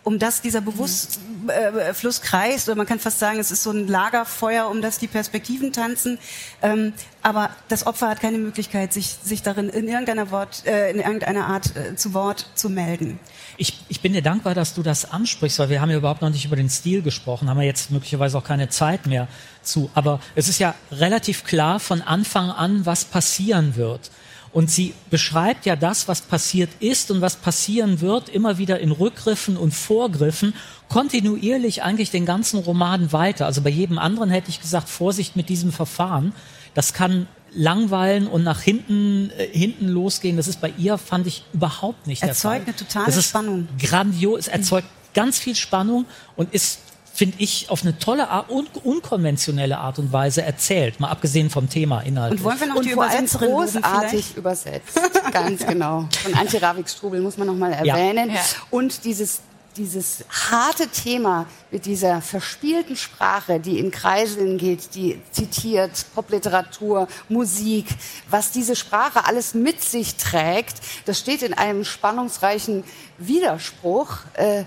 um das dieser Bewusstfluss äh, kreist, oder man kann fast sagen, es ist so ein Lagerfeuer, um das die Perspektiven tanzen. Ähm, aber das Opfer hat keine Möglichkeit, sich, sich darin in irgendeiner, Wort, äh, in irgendeiner Art äh, zu Wort zu melden. Ich, ich bin dir dankbar, dass du das ansprichst, weil wir haben ja überhaupt noch nicht über den Stil gesprochen, haben wir jetzt möglicherweise auch keine Zeit mehr zu. Aber es ist ja relativ klar von Anfang an, was passieren wird. Und sie beschreibt ja das, was passiert ist und was passieren wird, immer wieder in Rückgriffen und Vorgriffen, kontinuierlich eigentlich den ganzen Roman weiter. Also bei jedem anderen hätte ich gesagt, Vorsicht mit diesem Verfahren. Das kann langweilen und nach hinten, äh, hinten losgehen. Das ist bei ihr, fand ich, überhaupt nicht erzeugt der Fall. Erzeugt eine totale das ist Spannung. Grandios, es erzeugt ganz viel Spannung und ist finde ich, auf eine tolle Art und unkonventionelle Art und Weise erzählt, mal abgesehen vom Thema Inhalt. Und wollen wir noch und die Übersetzerin großartig übersetzt, ganz genau. Von Antje Ravik-Strubel muss man noch mal erwähnen. Ja. Ja. Und dieses dieses harte Thema mit dieser verspielten Sprache, die in Kreiseln geht, die zitiert Popliteratur, Musik, was diese Sprache alles mit sich trägt, das steht in einem spannungsreichen Widerspruch. Äh,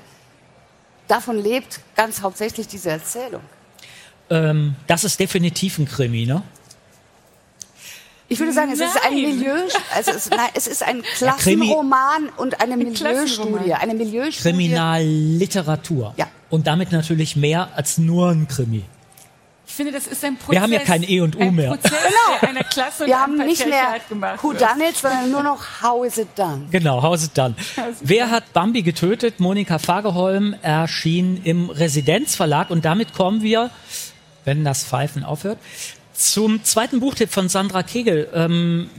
davon lebt ganz hauptsächlich diese Erzählung. Ähm, das ist definitiv ein Krimi, ne? Ich würde sagen, es nein. ist ein Milieu, also es, nein, es ist ein Klassenroman ja, und eine Milieustudie, eine Milieustudie. Kriminalliteratur. Ja. Und damit natürlich mehr als nur ein Krimi. Ich finde, das ist ein Prozess. Wir haben ja kein E und U ein mehr. Prozess, Genau. einer Klasse Wir haben nicht mehr Who. Done It, sondern nur noch How Is It Done. Genau, How's it done? Wer hat Bambi getötet? Monika Fagerholm erschien im Residenzverlag und damit kommen wir, wenn das Pfeifen aufhört, zum zweiten Buchtipp von Sandra Kegel, ähm,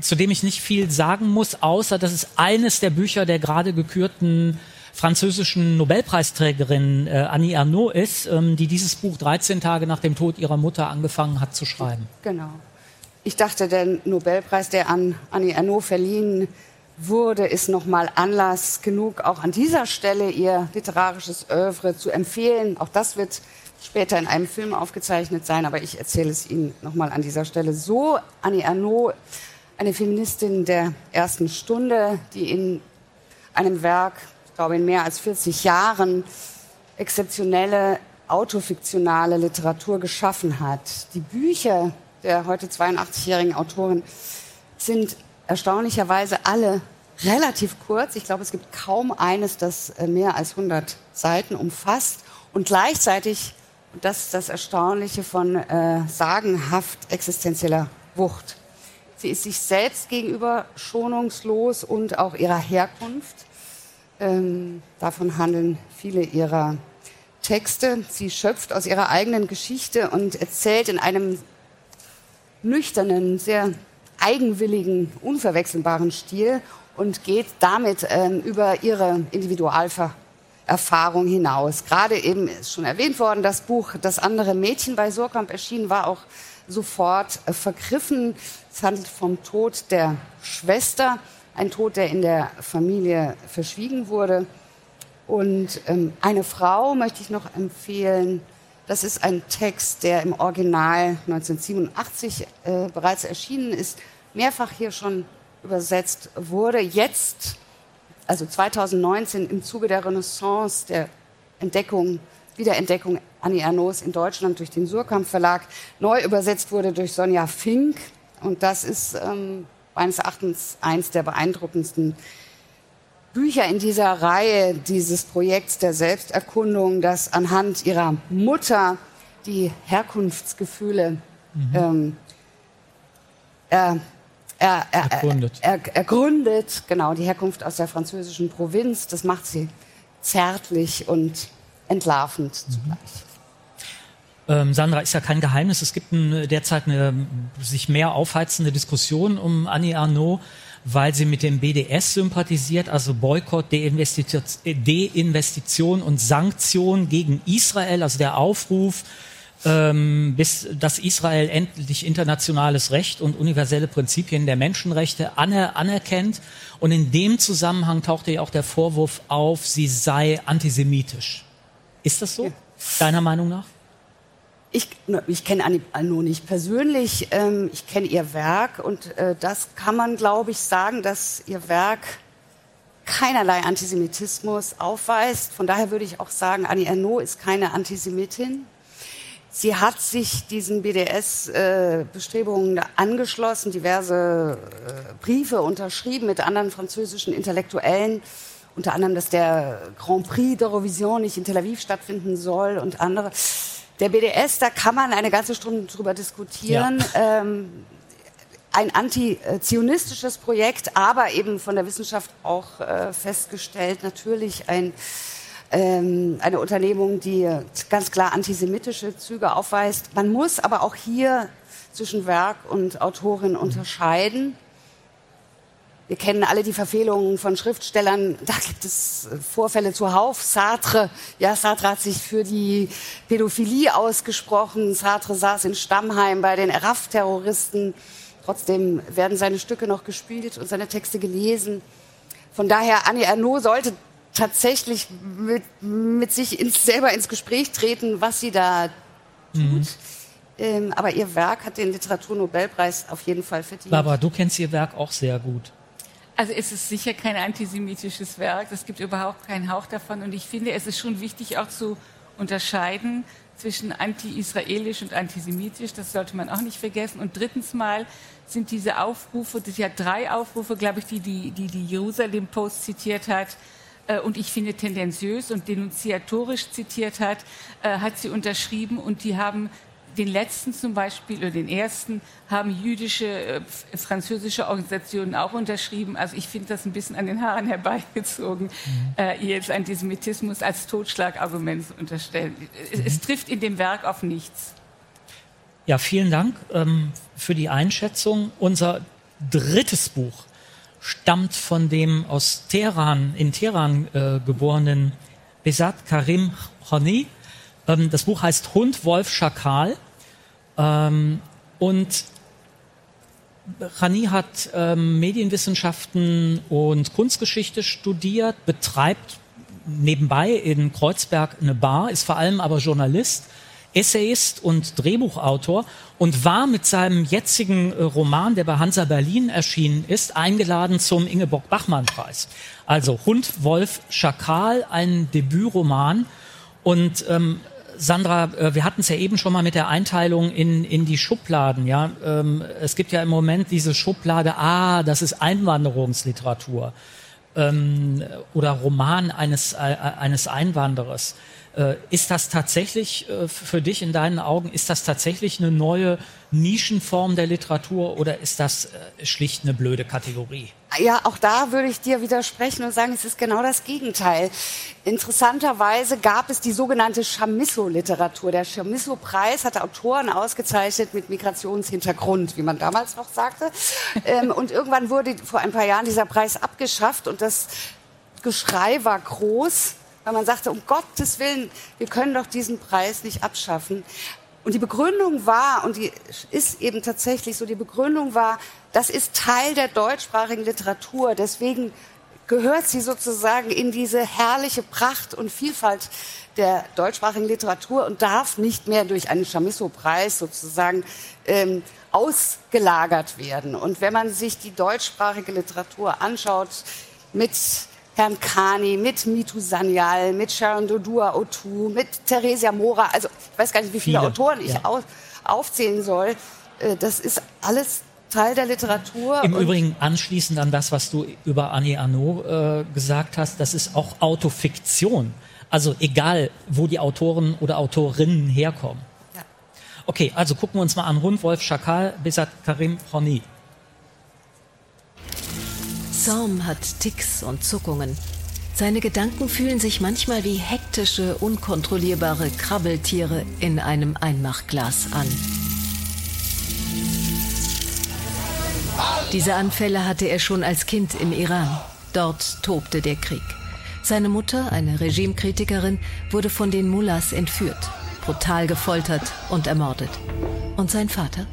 zu dem ich nicht viel sagen muss, außer dass es eines der Bücher der gerade gekürten französischen Nobelpreisträgerin äh, Annie Ernaux ist, ähm, die dieses Buch 13 Tage nach dem Tod ihrer Mutter angefangen hat zu schreiben. Genau. Ich dachte, der Nobelpreis, der an Annie Ernaux verliehen wurde, ist nochmal Anlass genug, auch an dieser Stelle ihr literarisches Oeuvre zu empfehlen. Auch das wird später in einem Film aufgezeichnet sein, aber ich erzähle es Ihnen nochmal an dieser Stelle so. Annie Ernaux, eine Feministin der ersten Stunde, die in einem Werk, glaube in mehr als 40 Jahren, exzeptionelle autofiktionale Literatur geschaffen hat. Die Bücher der heute 82-jährigen Autorin sind erstaunlicherweise alle relativ kurz. Ich glaube, es gibt kaum eines, das äh, mehr als 100 Seiten umfasst und gleichzeitig, und das ist das Erstaunliche von äh, sagenhaft existenzieller Wucht. Sie ist sich selbst gegenüber schonungslos und auch ihrer Herkunft. Ähm, davon handeln viele ihrer Texte. Sie schöpft aus ihrer eigenen Geschichte und erzählt in einem nüchternen, sehr eigenwilligen, unverwechselbaren Stil und geht damit ähm, über ihre Individualerfahrung hinaus. Gerade eben ist schon erwähnt worden, das Buch Das andere Mädchen bei Surkamp erschienen war auch sofort äh, vergriffen. Es handelt vom Tod der Schwester, ein Tod, der in der Familie verschwiegen wurde. Und ähm, eine Frau möchte ich noch empfehlen. Das ist ein Text, der im Original 1987 äh, bereits erschienen ist, mehrfach hier schon übersetzt wurde. Jetzt, also 2019, im Zuge der Renaissance, der Entdeckung, Wiederentdeckung Annie Ernaux in Deutschland durch den Surkamp Verlag, neu übersetzt wurde durch Sonja Fink. Und das ist ähm, meines Erachtens eins der beeindruckendsten Bücher in dieser Reihe dieses Projekts der Selbsterkundung, das anhand ihrer Mutter die Herkunftsgefühle ähm, er, er, er, Ergründet. Er, er, ergründet, genau, die Herkunft aus der französischen Provinz. Das macht sie zärtlich und entlarvend zugleich. Ähm, Sandra, ist ja kein Geheimnis. Es gibt ein, derzeit eine sich mehr aufheizende Diskussion um Annie Arnaud, weil sie mit dem BDS sympathisiert, also Boykott, Deinvestition, Deinvestition und Sanktion gegen Israel, also der Aufruf, ähm, bis dass Israel endlich internationales Recht und universelle Prinzipien der Menschenrechte aner anerkennt. Und in dem Zusammenhang tauchte ja auch der Vorwurf auf, sie sei antisemitisch. Ist das so, deiner Meinung nach? Ich, ich kenne Annie Arnaud nicht persönlich, ähm, ich kenne ihr Werk und äh, das kann man, glaube ich, sagen, dass ihr Werk keinerlei Antisemitismus aufweist. Von daher würde ich auch sagen, Annie Ernaux ist keine Antisemitin. Sie hat sich diesen BDS-Bestrebungen angeschlossen, diverse äh, Briefe unterschrieben mit anderen französischen Intellektuellen, unter anderem, dass der Grand Prix d'Eurovision nicht in Tel Aviv stattfinden soll und andere. Der BDS, da kann man eine ganze Stunde drüber diskutieren. Ja. Ähm, ein antizionistisches Projekt, aber eben von der Wissenschaft auch äh, festgestellt, natürlich ein ähm, eine Unternehmung, die ganz klar antisemitische Züge aufweist. Man muss aber auch hier zwischen Werk und Autorin unterscheiden. Wir kennen alle die Verfehlungen von Schriftstellern. Da gibt es Vorfälle zuhauf. Sartre, ja, Sartre hat sich für die Pädophilie ausgesprochen. Sartre saß in Stammheim bei den RAF-Terroristen. Trotzdem werden seine Stücke noch gespielt und seine Texte gelesen. Von daher, Annie Ernaux sollte tatsächlich mit, mit sich ins, selber ins Gespräch treten, was sie da tut. Mhm. Ähm, aber ihr Werk hat den Literaturnobelpreis auf jeden Fall verdient. Barbara, du kennst ihr Werk auch sehr gut. Also es ist sicher kein antisemitisches Werk, es gibt überhaupt keinen Hauch davon. Und ich finde, es ist schon wichtig auch zu unterscheiden zwischen anti-israelisch und antisemitisch, das sollte man auch nicht vergessen. Und drittens mal sind diese Aufrufe, das sind ja drei Aufrufe, glaube ich, die die, die, die Jerusalem Post zitiert hat, äh, und ich finde tendenziös und denunziatorisch zitiert hat, äh, hat sie unterschrieben. Und die haben den letzten zum Beispiel oder den ersten haben jüdische, äh, französische Organisationen auch unterschrieben. Also ich finde das ein bisschen an den Haaren herbeigezogen, mhm. äh, jetzt Antisemitismus als Totschlagargument zu unterstellen. Es, mhm. es, trifft in dem Werk auf nichts. Ja, vielen Dank ähm, für die Einschätzung. Unser drittes Buch stammt von dem aus Teheran, in Teheran äh, geborenen Besat Karim Khani. Ähm, das Buch heißt Hund, Wolf, Schakal. Ähm, und Khani hat ähm, Medienwissenschaften und Kunstgeschichte studiert, betreibt nebenbei in Kreuzberg eine Bar, ist vor allem aber Journalist, Essayist und Drehbuchautor und war mit seinem jetzigen äh, Roman, der bei Hansa Berlin erschienen ist, eingeladen zum Ingeborg-Bachmann-Preis. Also Hund, Wolf, Schakal, ein Debütroman. Und ähm, Sandra, äh, wir hatten es ja eben schon mal mit der Einteilung in, in die Schubladen. Ja, ähm, es gibt ja im Moment diese Schublade, ah, das ist Einwanderungsliteratur ähm, oder Roman eines äh, eines Einwanderers. Äh, ist das tatsächlich für dich in deinen Augen, ist das tatsächlich eine neue Nischenform der Literatur oder ist das schlicht eine blöde Kategorie? Ja, auch da würde ich dir widersprechen und sagen, es ist genau das Gegenteil. Interessanterweise gab es die sogenannte Chamisso-Literatur. Der Chamisso-Preis hatte Autoren ausgezeichnet mit Migrationshintergrund, wie man damals noch sagte. Ähm, und irgendwann wurde vor ein paar Jahren dieser Preis abgeschafft und das Geschrei war groß weil man sagte, um Gottes Willen, wir können doch diesen Preis nicht abschaffen. Und die Begründung war, und die ist eben tatsächlich so, die Begründung war, das ist Teil der deutschsprachigen Literatur, deswegen gehört sie sozusagen in diese herrliche Pracht und Vielfalt der deutschsprachigen Literatur und darf nicht mehr durch einen Chamisso-Preis sozusagen ähm, ausgelagert werden. Und wenn man sich die deutschsprachige Literatur anschaut mit Herrn Kani, mit Mitu Sanyal, mit Sharon Dodua Otu, mit Theresia Mora. Also ich weiß gar nicht, wie viele, viele. Autoren ich ja. auf, aufzählen soll. Äh, das ist alles Teil der Literatur. Im Übrigen anschließend an das, was du über Annie Arnaud äh, gesagt hast, das ist auch Autofiktion. Also egal, wo die Autoren oder Autorinnen herkommen. Ja. Okay, also gucken wir uns mal an. Hund, Wolf, Schakal, Besat Karim Horni. Saum hat Ticks und Zuckungen. Seine Gedanken fühlen sich manchmal wie hektische, unkontrollierbare Krabbeltiere in einem Einmachglas an. Diese Anfälle hatte er schon als Kind im Iran. Dort tobte der Krieg. Seine Mutter, eine Regimekritikerin, wurde von den Mullahs entführt, brutal gefoltert und ermordet. Und sein Vater?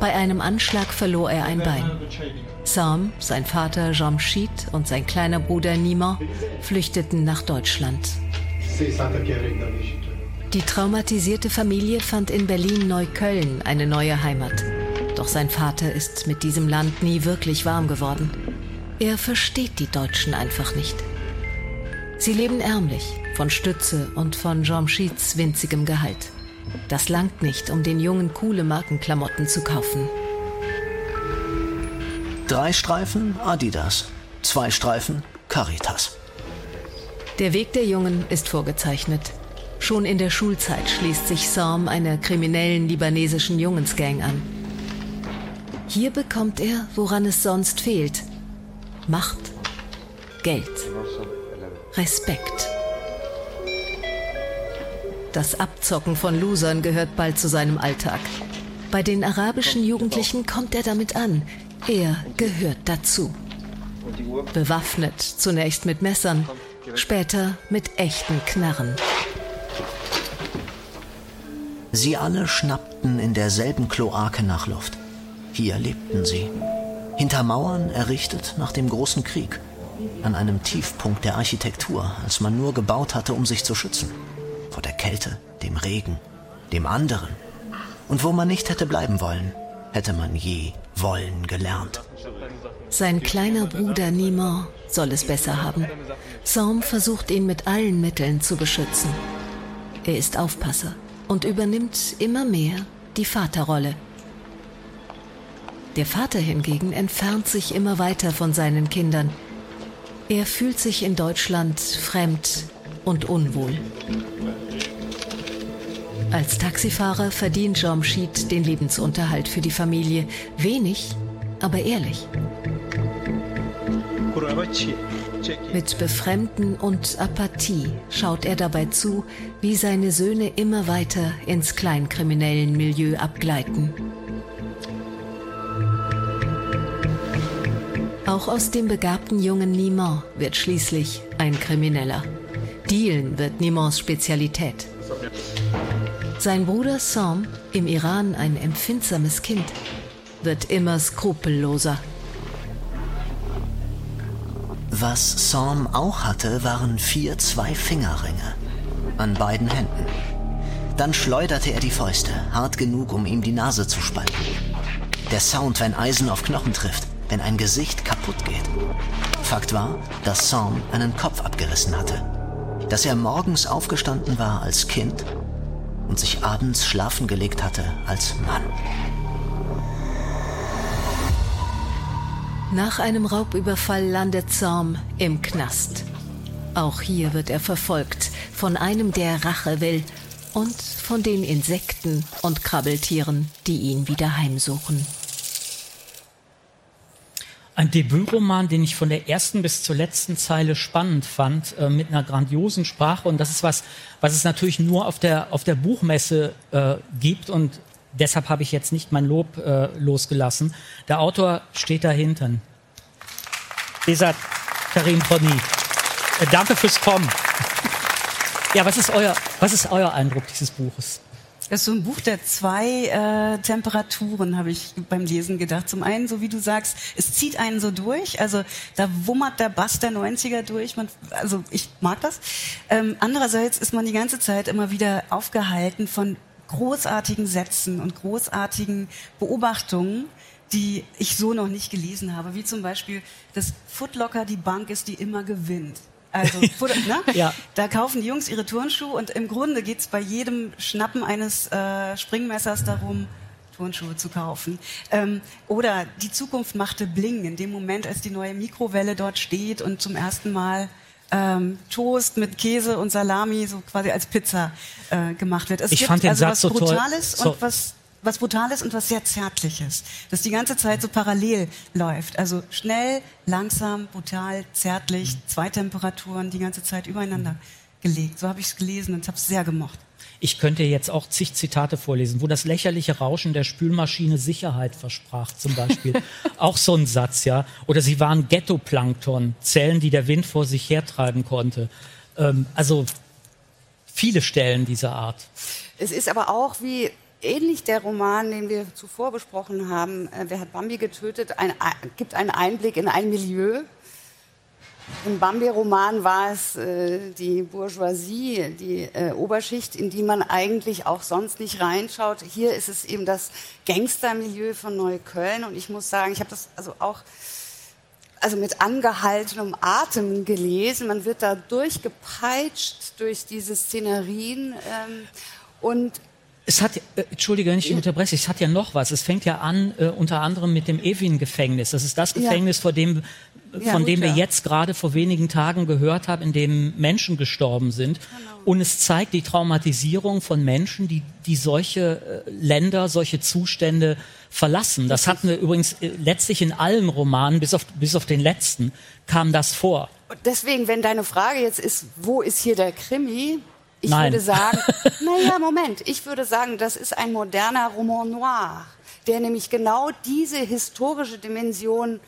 Bei einem Anschlag verlor er ein Bein. Sam, sein Vater Jamshid und sein kleiner Bruder Nima flüchteten nach Deutschland. Die traumatisierte Familie fand in Berlin-Neukölln eine neue Heimat. Doch sein Vater ist mit diesem Land nie wirklich warm geworden. Er versteht die Deutschen einfach nicht. Sie leben ärmlich, von Stütze und von Jamshids winzigem Gehalt. Das langt nicht, um den Jungen coole Markenklamotten zu kaufen. Drei Streifen Adidas, zwei Streifen Caritas. Der Weg der Jungen ist vorgezeichnet. Schon in der Schulzeit schließt sich Sam einer kriminellen libanesischen Jungensgang an. Hier bekommt er, woran es sonst fehlt. Macht, Geld, Respekt. Das Abzocken von Losern gehört bald zu seinem Alltag. Bei den arabischen Jugendlichen kommt er damit an. Er gehört dazu. Bewaffnet, zunächst mit Messern, später mit echten Knarren. Sie alle schnappten in derselben Kloake nach Luft. Hier lebten sie. Hinter Mauern errichtet nach dem großen Krieg. An einem Tiefpunkt der Architektur, als man nur gebaut hatte, um sich zu schützen vor der Kälte, dem Regen, dem anderen. Und wo man nicht hätte bleiben wollen, hätte man je wollen gelernt. Sein kleiner Bruder Niman soll es besser haben. Saum versucht ihn mit allen Mitteln zu beschützen. Er ist Aufpasser und übernimmt immer mehr die Vaterrolle. Der Vater hingegen entfernt sich immer weiter von seinen Kindern. Er fühlt sich in Deutschland fremd und unwohl. Als Taxifahrer verdient Jamshid den Lebensunterhalt für die Familie. Wenig, aber ehrlich. Mit Befremden und Apathie schaut er dabei zu, wie seine Söhne immer weiter ins kleinkriminellen Milieu abgleiten. Auch aus dem begabten jungen Niman wird schließlich ein Krimineller. Dealen wird Nimans Spezialität. Sein Bruder Sam, im Iran ein empfindsames Kind, wird immer skrupelloser. Was Sam auch hatte, waren vier Zwei-Fingerringe an beiden Händen. Dann schleuderte er die Fäuste, hart genug, um ihm die Nase zu spalten. Der Sound, wenn Eisen auf Knochen trifft, wenn ein Gesicht kaputt geht. Fakt war, dass Sam einen Kopf abgerissen hatte. Dass er morgens aufgestanden war als Kind und sich abends schlafen gelegt hatte als Mann. Nach einem Raubüberfall landet Zorm im Knast. Auch hier wird er verfolgt von einem, der Rache will und von den Insekten und Krabbeltieren, die ihn wieder heimsuchen. Ein Debütroman, den ich von der ersten bis zur letzten Zeile spannend fand, äh, mit einer grandiosen Sprache. Und das ist was, was es natürlich nur auf der, auf der Buchmesse äh, gibt. Und deshalb habe ich jetzt nicht mein Lob äh, losgelassen. Der Autor steht dahinter. Desat Karim Pony. Äh, danke fürs Kommen. Ja, was ist euer, was ist euer Eindruck dieses Buches? Das ist so ein Buch der zwei äh, Temperaturen, habe ich beim Lesen gedacht. Zum einen, so wie du sagst, es zieht einen so durch. Also da wummert der Bass der 90er durch. Man, also ich mag das. Ähm, andererseits ist man die ganze Zeit immer wieder aufgehalten von großartigen Sätzen und großartigen Beobachtungen, die ich so noch nicht gelesen habe. Wie zum Beispiel, dass Footlocker die Bank ist, die immer gewinnt. Also, ne? ja. da kaufen die Jungs ihre Turnschuhe und im Grunde geht's bei jedem Schnappen eines äh, Springmessers darum, Turnschuhe zu kaufen. Ähm, oder die Zukunft machte Bling in dem Moment, als die neue Mikrowelle dort steht und zum ersten Mal ähm, Toast mit Käse und Salami so quasi als Pizza äh, gemacht wird. Es ich gibt fand den also Satz was so toll. Brutales So. und was was Brutales und was sehr Zärtliches, das die ganze Zeit so parallel läuft. Also schnell, langsam, brutal, zärtlich, zwei Temperaturen die ganze Zeit übereinander gelegt. So habe ich es gelesen und habe es sehr gemocht. Ich könnte jetzt auch zig Zitate vorlesen, wo das lächerliche Rauschen der Spülmaschine Sicherheit versprach, zum Beispiel. auch so ein Satz, ja. Oder sie waren Ghettoplankton, Zellen, die der Wind vor sich hertreiben konnte. Ähm, also viele Stellen dieser Art. Es ist aber auch wie ähnlich der Roman, den wir zuvor besprochen haben, äh, Wer hat Bambi getötet, ein, gibt einen Einblick in ein Milieu. Im Bambi-Roman war es äh, die Bourgeoisie, die äh, Oberschicht, in die man eigentlich auch sonst nicht reinschaut. Hier ist es eben das Gangstermilieu von Neukölln. Und ich muss sagen, ich habe das also auch also mit angehaltenem Atem gelesen. Man wird da durchgepeitscht durch diese Szenerien. Ähm, und Es hat, äh, entschuldige, wenn ich dich unterbreche, es hat ja noch was. Es fängt ja an, äh, unter anderem mit dem Evin-Gefängnis. Das ist das Ja. Gefängnis, vor dem, Ja, von gut, dem wir ja. jetzt gerade vor wenigen Tagen gehört haben, in dem Menschen gestorben sind. Genau. Und es zeigt die Traumatisierung von Menschen, die, die solche äh, Länder, solche Zustände verlassen. Das hatten wir übrigens äh, letztlich in allen Romanen, bis auf, bis auf den letzten, kam das vor. deswegen, wenn deine Frage jetzt ist, wo ist hier der Krimi? Ich Nein. würde sagen, naja, Moment, ich würde sagen, das ist ein moderner Roman noir, der nämlich genau diese historische Dimension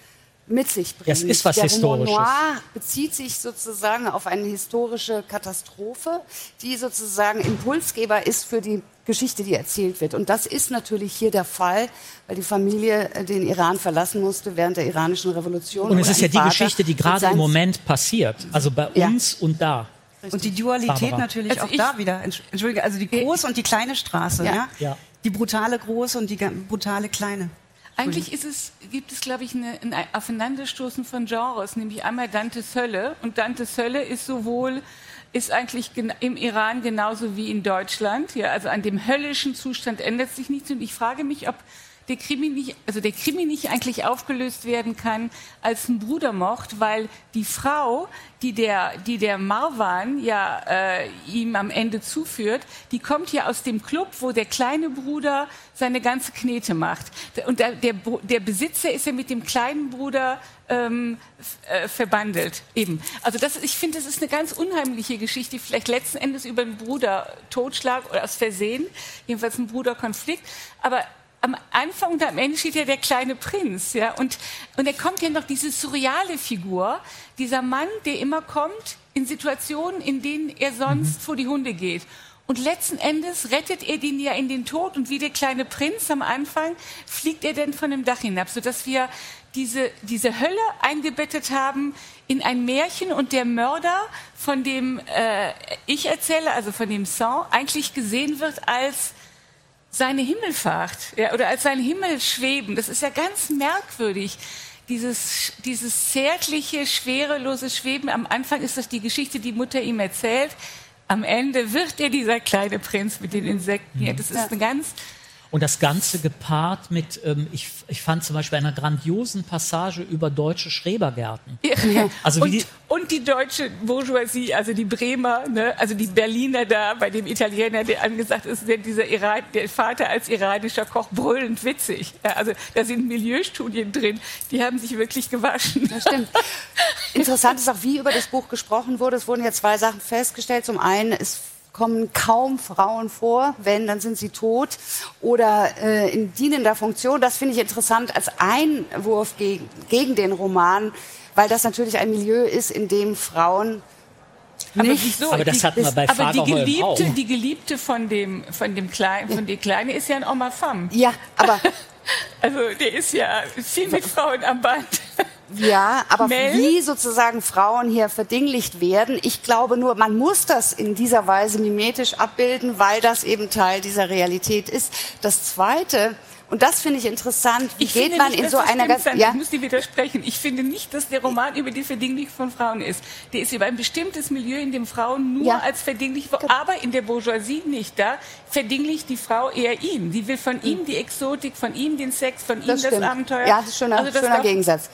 mit sich bringt. Es ist was der Historisches. Roman noir bezieht sich sozusagen auf eine historische Katastrophe, die sozusagen Impulsgeber ist für die Geschichte, die erzählt wird. Und das ist natürlich hier der Fall, weil die Familie äh, den Iran verlassen musste während der iranischen Revolution. Und es ist ja die Geschichte, die gerade im Moment passiert. Also bei Ja. uns und da. Und die Dualität Barbara. natürlich Also auch da wieder. Entsch- Entschuldige, also die große und die kleine Straße, Ja. ja? Ja. Die brutale große und die brutale kleine. Eigentlich ist es, gibt es, glaube ich, eine, ein Aufeinanderstoßen von Genres, nämlich einmal Dantes Hölle. Und Dantes Hölle ist sowohl, ist eigentlich gen- im Iran genauso wie in Deutschland. Ja, also an dem höllischen Zustand ändert sich nichts. Und ich frage mich, ob der Krimi nicht, also der Krimi nicht eigentlich aufgelöst werden kann als ein Brudermord, weil die Frau, die der, die der Marwan ja äh, ihm am Ende zuführt, die kommt ja aus dem Club, wo der kleine Bruder seine ganze Knete macht. Und der, der, der Besitzer ist ja mit dem kleinen Bruder ähm, äh, verbandelt. Eben. Also das, ich finde, das ist eine ganz unheimliche Geschichte, vielleicht letzten Endes über einen Bruder Totschlag oder aus Versehen, jedenfalls ein Bruderkonflikt. Aber am Anfang und am Ende steht ja der kleine Prinz, ja, und, und er kommt ja noch diese surreale Figur, dieser Mann, der immer kommt in Situationen, in denen er sonst mhm. vor die Hunde geht. Und letzten Endes rettet er den ja in den Tod und wie der kleine Prinz am Anfang fliegt er dann von dem Dach hinab, sodass wir diese, diese Hölle eingebettet haben in ein Märchen und der Mörder, von dem äh, ich erzähle, also von dem Song, eigentlich gesehen wird als seine Himmelfahrt ja, oder als sein Himmelschweben. Das ist ja ganz merkwürdig. Dieses, dieses zärtliche, schwerelose Schweben. Am Anfang ist das die Geschichte, die Mutter ihm erzählt. Am Ende wird er dieser kleine Prinz mit den Insekten. Ja, das ist eine ganz und das Ganze gepaart mit, ähm, ich, ich fand zum Beispiel einer grandiosen Passage über deutsche Schrebergärten. Ja. Also und, die, und die deutsche Bourgeoisie, also die Bremer, ne, also die Berliner da, bei dem Italiener, der angesagt ist, der, dieser Iran, der Vater als iranischer Koch brüllend witzig. Ja, also da sind Milieustudien drin, die haben sich wirklich gewaschen. Das stimmt. Interessant ist auch, wie über das Buch gesprochen wurde. Es wurden ja zwei Sachen festgestellt. Zum einen ist kommen kaum Frauen vor. Wenn, dann sind sie tot oder äh, in dienender Funktion. Das finde ich interessant als Einwurf gegen, gegen den Roman, weil das natürlich ein Milieu ist, in dem Frauen aber nicht. Wieso? Aber das die, hatten wir bei Aber die Geliebte, die Geliebte von dem, von dem Kleinen, von der Kleine ist ja ein Oma Femme. Ja, aber. also, der ist ja viel mit Frauen am Band. Ja, aber Mel? wie sozusagen Frauen hier verdinglicht werden, ich glaube nur, man muss das in dieser Weise mimetisch abbilden, weil das eben Teil dieser Realität ist. Das Zweite, und das finde ich interessant. Wie ich geht man nicht, in so einer ganz, ja? Ich muss dir widersprechen. Ich finde nicht, dass der Roman über die Verdinglichung von Frauen ist. Der ist über ein bestimmtes Milieu, in dem Frauen nur ja. als verdinglich, aber in der Bourgeoisie nicht. Da verdinglicht die Frau eher ihn. Sie will von ihm hm. die Exotik, von ihm den Sex, von ihm das, das Abenteuer. Ja, das ist schöner, also das schöner Gegensatz.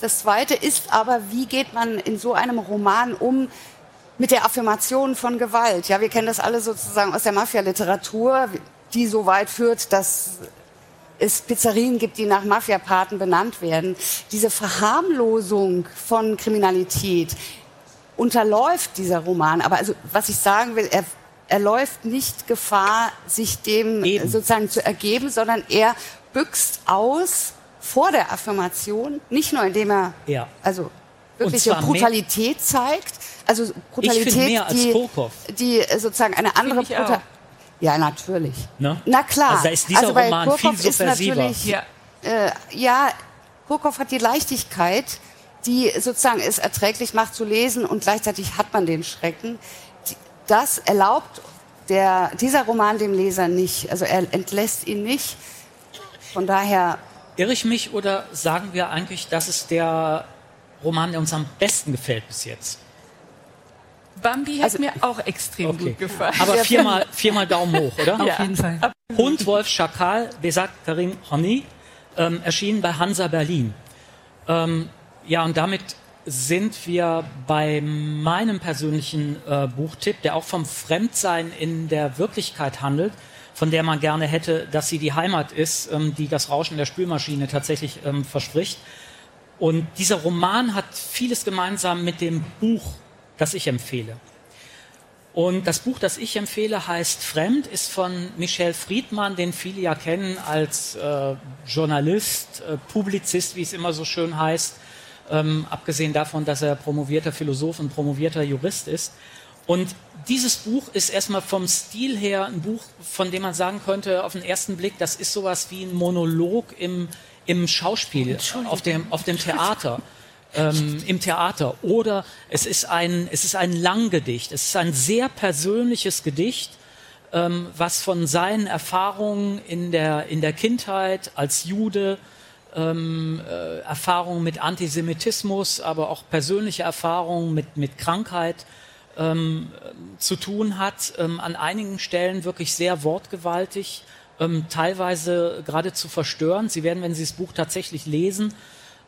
Das Zweite ist aber, wie geht man in so einem Roman um mit der Affirmation von Gewalt? Ja, wir kennen das alle sozusagen aus der Mafia-Literatur, die so weit führt, dass es Pizzerien gibt, die nach Mafiapaten benannt werden. Diese Verharmlosung von Kriminalität unterläuft dieser Roman. Aber also, was ich sagen will, er, er läuft nicht Gefahr, sich dem Eben. sozusagen zu ergeben, sondern er büxt aus vor der Affirmation, nicht nur indem er ja. also wirkliche Brutalität mehr, zeigt, also Brutalität, die, die sozusagen eine andere Brutalität. Ja, natürlich. Ne? Na klar. Also da ist dieser also bei Roman Kurkov viel subversiver. ja. Äh, ja, Kurkov hat die Leichtigkeit, die sozusagen es erträglich macht zu lesen und gleichzeitig hat man den Schrecken. Das erlaubt der, dieser Roman dem Leser nicht. Also er entlässt ihn nicht. Von daher Irre ich mich oder sagen wir eigentlich, das ist der Roman, der uns am besten gefällt bis jetzt? Bambi hat also, mir auch extrem okay. gut gefallen. Aber viermal, viermal Daumen hoch, oder? Auf ja. jeden Fall. Hund, Wolf, Schakal, besagt Karim Honey, ähm, erschienen bei Hansa Berlin. Ähm, ja, und damit sind wir bei meinem persönlichen äh, Buchtipp, der auch vom Fremdsein in der Wirklichkeit handelt von der man gerne hätte, dass sie die Heimat ist, ähm, die das Rauschen der Spülmaschine tatsächlich ähm, verspricht. Und dieser Roman hat vieles gemeinsam mit dem Buch, das ich empfehle. Und das Buch, das ich empfehle, heißt Fremd, ist von Michel Friedmann, den viele ja kennen als äh, Journalist, äh, Publizist, wie es immer so schön heißt, ähm, abgesehen davon, dass er promovierter Philosoph und promovierter Jurist ist. Und dieses Buch ist erstmal vom Stil her ein Buch, von dem man sagen könnte, auf den ersten Blick, das ist sowas wie ein Monolog im, im Schauspiel, auf dem, auf dem Theater. Ähm, im Theater. Oder es ist ein es ist ein Langgedicht. Es ist ein sehr persönliches Gedicht ähm, was von seinen Erfahrungen in der in der Kindheit als Jude ähm, äh, Erfahrungen mit Antisemitismus aber auch persönliche Erfahrungen mit mit Krankheit ähm, zu tun hat, ähm, an einigen Stellen wirklich sehr wortgewaltig ähm, teilweise geradezu verstörend. Sie werden, wenn Sie das Buch tatsächlich lesen,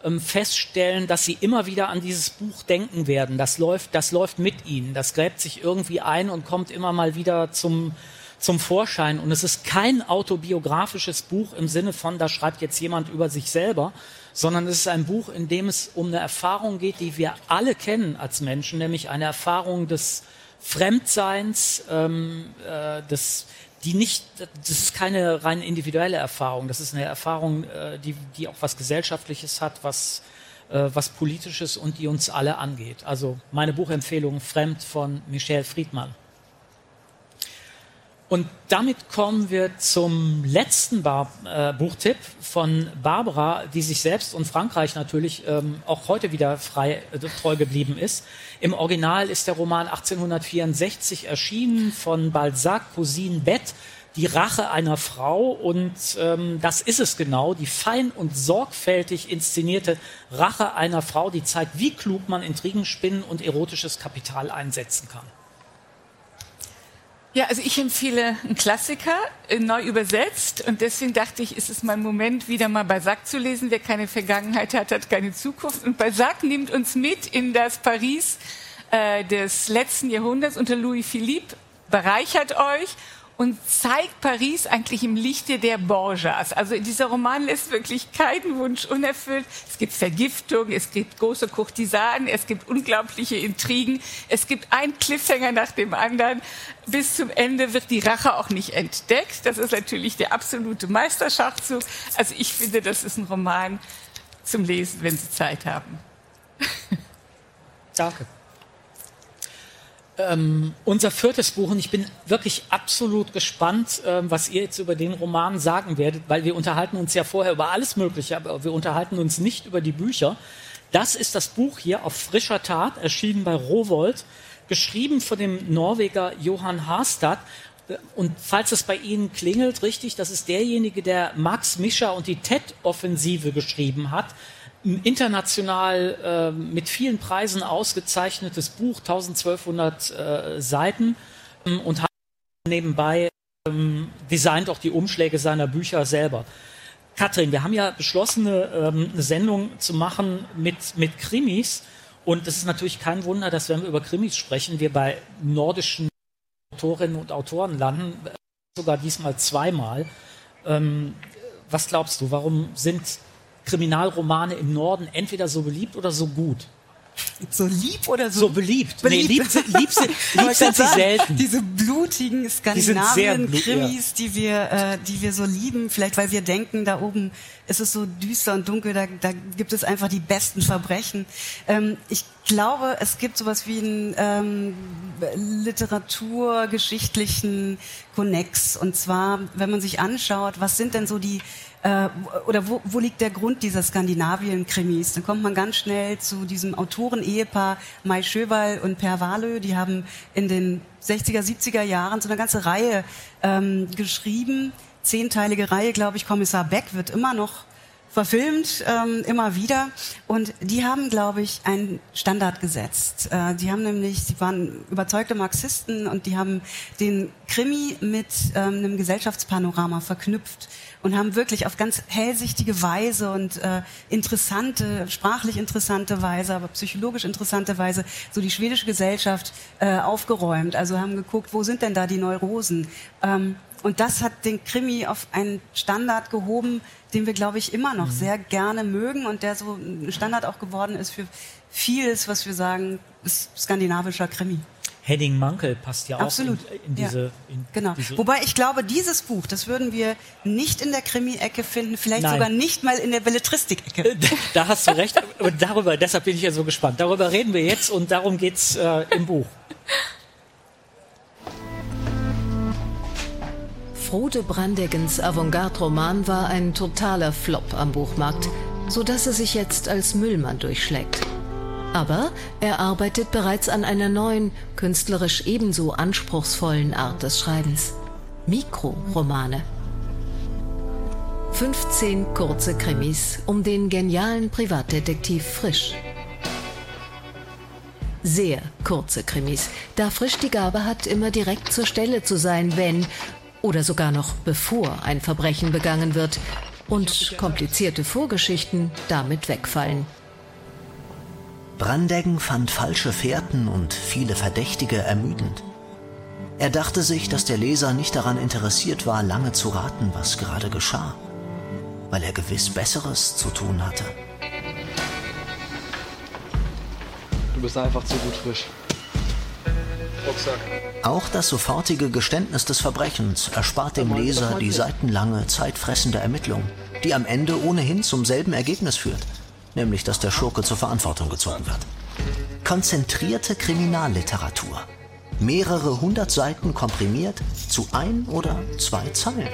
ähm, feststellen, dass Sie immer wieder an dieses Buch denken werden. Das läuft, das läuft mit Ihnen. Das gräbt sich irgendwie ein und kommt immer mal wieder zum, zum Vorschein. Und es ist kein autobiografisches Buch im Sinne von, da schreibt jetzt jemand über sich selber, sondern es ist ein Buch, in dem es um eine Erfahrung geht, die wir alle kennen als Menschen, nämlich eine Erfahrung des Fremdseins, ähm, äh, des, die nicht, das ist keine rein individuelle Erfahrung, das ist eine Erfahrung, äh, die, die auch was Gesellschaftliches hat, was, äh, was Politisches und die uns alle angeht. Also meine Buchempfehlung Fremd von Michel Friedmann. Und damit kommen wir zum letzten Bar äh, Buchtipp von Barbara, die sich selbst und Frankreich natürlich ähm, auch heute wieder frei äh, treu geblieben ist. Im Original ist der Roman 1864 erschienen von Balzac, Cousine Bette, die Rache einer Frau. Und ähm, das ist es genau, die fein und sorgfältig inszenierte Rache einer Frau, die zeigt, wie klug man Intrigen spinnen und erotisches Kapital einsetzen kann. Ja, also ich empfehle einen Klassiker, äh, neu übersetzt. Und deswegen dachte ich, ist es mein Moment, wieder mal Balzac zu lesen. Wer keine Vergangenheit hat, hat keine Zukunft. Und Balzac nimmt uns mit in das Paris äh, des letzten Jahrhunderts unter Louis Philippe, bereichert euch und zeigt Paris eigentlich im Lichte der Borgias. Also dieser Roman lässt wirklich keinen Wunsch unerfüllt. Es gibt Vergiftung, es gibt große Kurtisanen, es gibt unglaubliche Intrigen, es gibt ein Cliffhanger nach dem anderen. Bis zum Ende wird die Rache auch nicht entdeckt. Das ist natürlich der absolute Meisterschachzug. Also ich finde, das ist ein Roman zum Lesen, wenn Sie Zeit haben. Danke. Ähm, unser viertes Buch, und ich bin wirklich absolut gespannt, ähm, was ihr jetzt über den Roman sagen werdet, weil wir unterhalten uns ja vorher über alles Mögliche, aber wir unterhalten uns nicht über die Bücher. Das ist das Buch hier auf frischer Tat, erschienen bei Rowold, geschrieben von dem Norweger Johann Harstad. Und falls es bei Ihnen klingelt, richtig, das ist derjenige, der Max Mischer und die TED-Offensive geschrieben hat international äh, mit vielen Preisen ausgezeichnetes Buch, 1200 äh, Seiten ähm, und hat nebenbei ähm, designt auch die Umschläge seiner Bücher selber. Katrin, wir haben ja beschlossen, eine, ähm, eine Sendung zu machen mit, mit Krimis. Und es ist natürlich kein Wunder, dass wenn wir über Krimis sprechen, wir bei nordischen Autorinnen und Autoren landen, sogar diesmal zweimal. Ähm, was glaubst du, warum sind Kriminalromane im Norden entweder so beliebt oder so gut. So lieb oder so? So beliebt. beliebt. Nee, lieb, lieb, lieb sind sie selten. Diese blutigen Skandinavien-Krimis, die, wir, äh, die wir so lieben, vielleicht weil wir denken, da oben ist es so düster und dunkel, da, da gibt es einfach die besten Verbrechen. Ähm, ich glaube, es gibt sowas wie einen ähm, literaturgeschichtlichen Konnex. Und zwar, wenn man sich anschaut, was sind denn so die äh, oder wo, wo liegt der Grund dieser Skandinavien-Krimis? Dann kommt man ganz schnell zu diesem Autoren-Ehepaar Mai Schöwal und Per Wahlö. Die haben in den 60er, 70er Jahren so eine ganze Reihe ähm, geschrieben. Zehnteilige Reihe, glaube ich. Kommissar Beck wird immer noch verfilmt, ähm, immer wieder. Und die haben, glaube ich, einen Standard gesetzt. Äh, die haben nämlich, sie waren überzeugte Marxisten und die haben den Krimi mit ähm, einem Gesellschaftspanorama verknüpft und haben wirklich auf ganz hellsichtige Weise und äh, interessante, sprachlich interessante Weise, aber psychologisch interessante Weise so die schwedische Gesellschaft äh, aufgeräumt. Also haben geguckt, wo sind denn da die Neurosen? Ähm, und das hat den Krimi auf einen Standard gehoben, den wir, glaube ich, immer noch mhm. sehr gerne mögen und der so ein Standard auch geworden ist für vieles, was wir sagen, ist skandinavischer Krimi. Henning Mankel passt ja Absolut. auch in, in diese. Ja. In genau. Diese Wobei ich glaube, dieses Buch, das würden wir nicht in der Krimi-Ecke finden, vielleicht Nein. sogar nicht mal in der Belletristik-Ecke. Äh, da hast du recht. Aber darüber, deshalb bin ich ja so gespannt. Darüber reden wir jetzt und darum geht's äh, im Buch. Frode Brandeggens Avantgarde-Roman war ein totaler Flop am Buchmarkt, sodass er sich jetzt als Müllmann durchschlägt. Aber er arbeitet bereits an einer neuen, künstlerisch ebenso anspruchsvollen Art des Schreibens. Mikroromane. 15 kurze Krimis um den genialen Privatdetektiv Frisch. Sehr kurze Krimis, da Frisch die Gabe hat, immer direkt zur Stelle zu sein, wenn oder sogar noch bevor ein Verbrechen begangen wird und komplizierte Vorgeschichten damit wegfallen. Brandeggen fand falsche Fährten und viele Verdächtige ermüdend. Er dachte sich, dass der Leser nicht daran interessiert war, lange zu raten, was gerade geschah, weil er gewiss Besseres zu tun hatte. Du bist einfach zu gut frisch. Rucksack. Auch das sofortige Geständnis des Verbrechens erspart dem Leser die seitenlange, zeitfressende Ermittlung, die am Ende ohnehin zum selben Ergebnis führt, nämlich dass der Schurke zur Verantwortung gezogen wird. Konzentrierte Kriminalliteratur. Mehrere hundert Seiten komprimiert zu ein oder zwei Zeilen.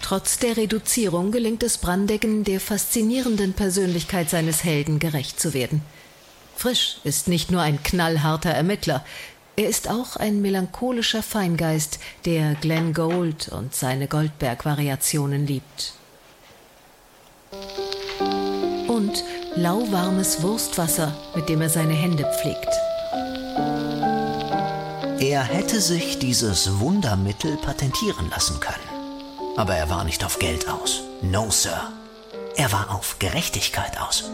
Trotz der Reduzierung gelingt es Brandeggen, der faszinierenden Persönlichkeit seines Helden gerecht zu werden. Frisch ist nicht nur ein knallharter Ermittler, er ist auch ein melancholischer Feingeist, der Glenn Gould und seine Goldberg-Variationen liebt. Und lauwarmes Wurstwasser, mit dem er seine Hände pflegt. Er hätte sich dieses Wundermittel patentieren lassen können. Aber er war nicht auf Geld aus. No, Sir. Er war auf Gerechtigkeit aus.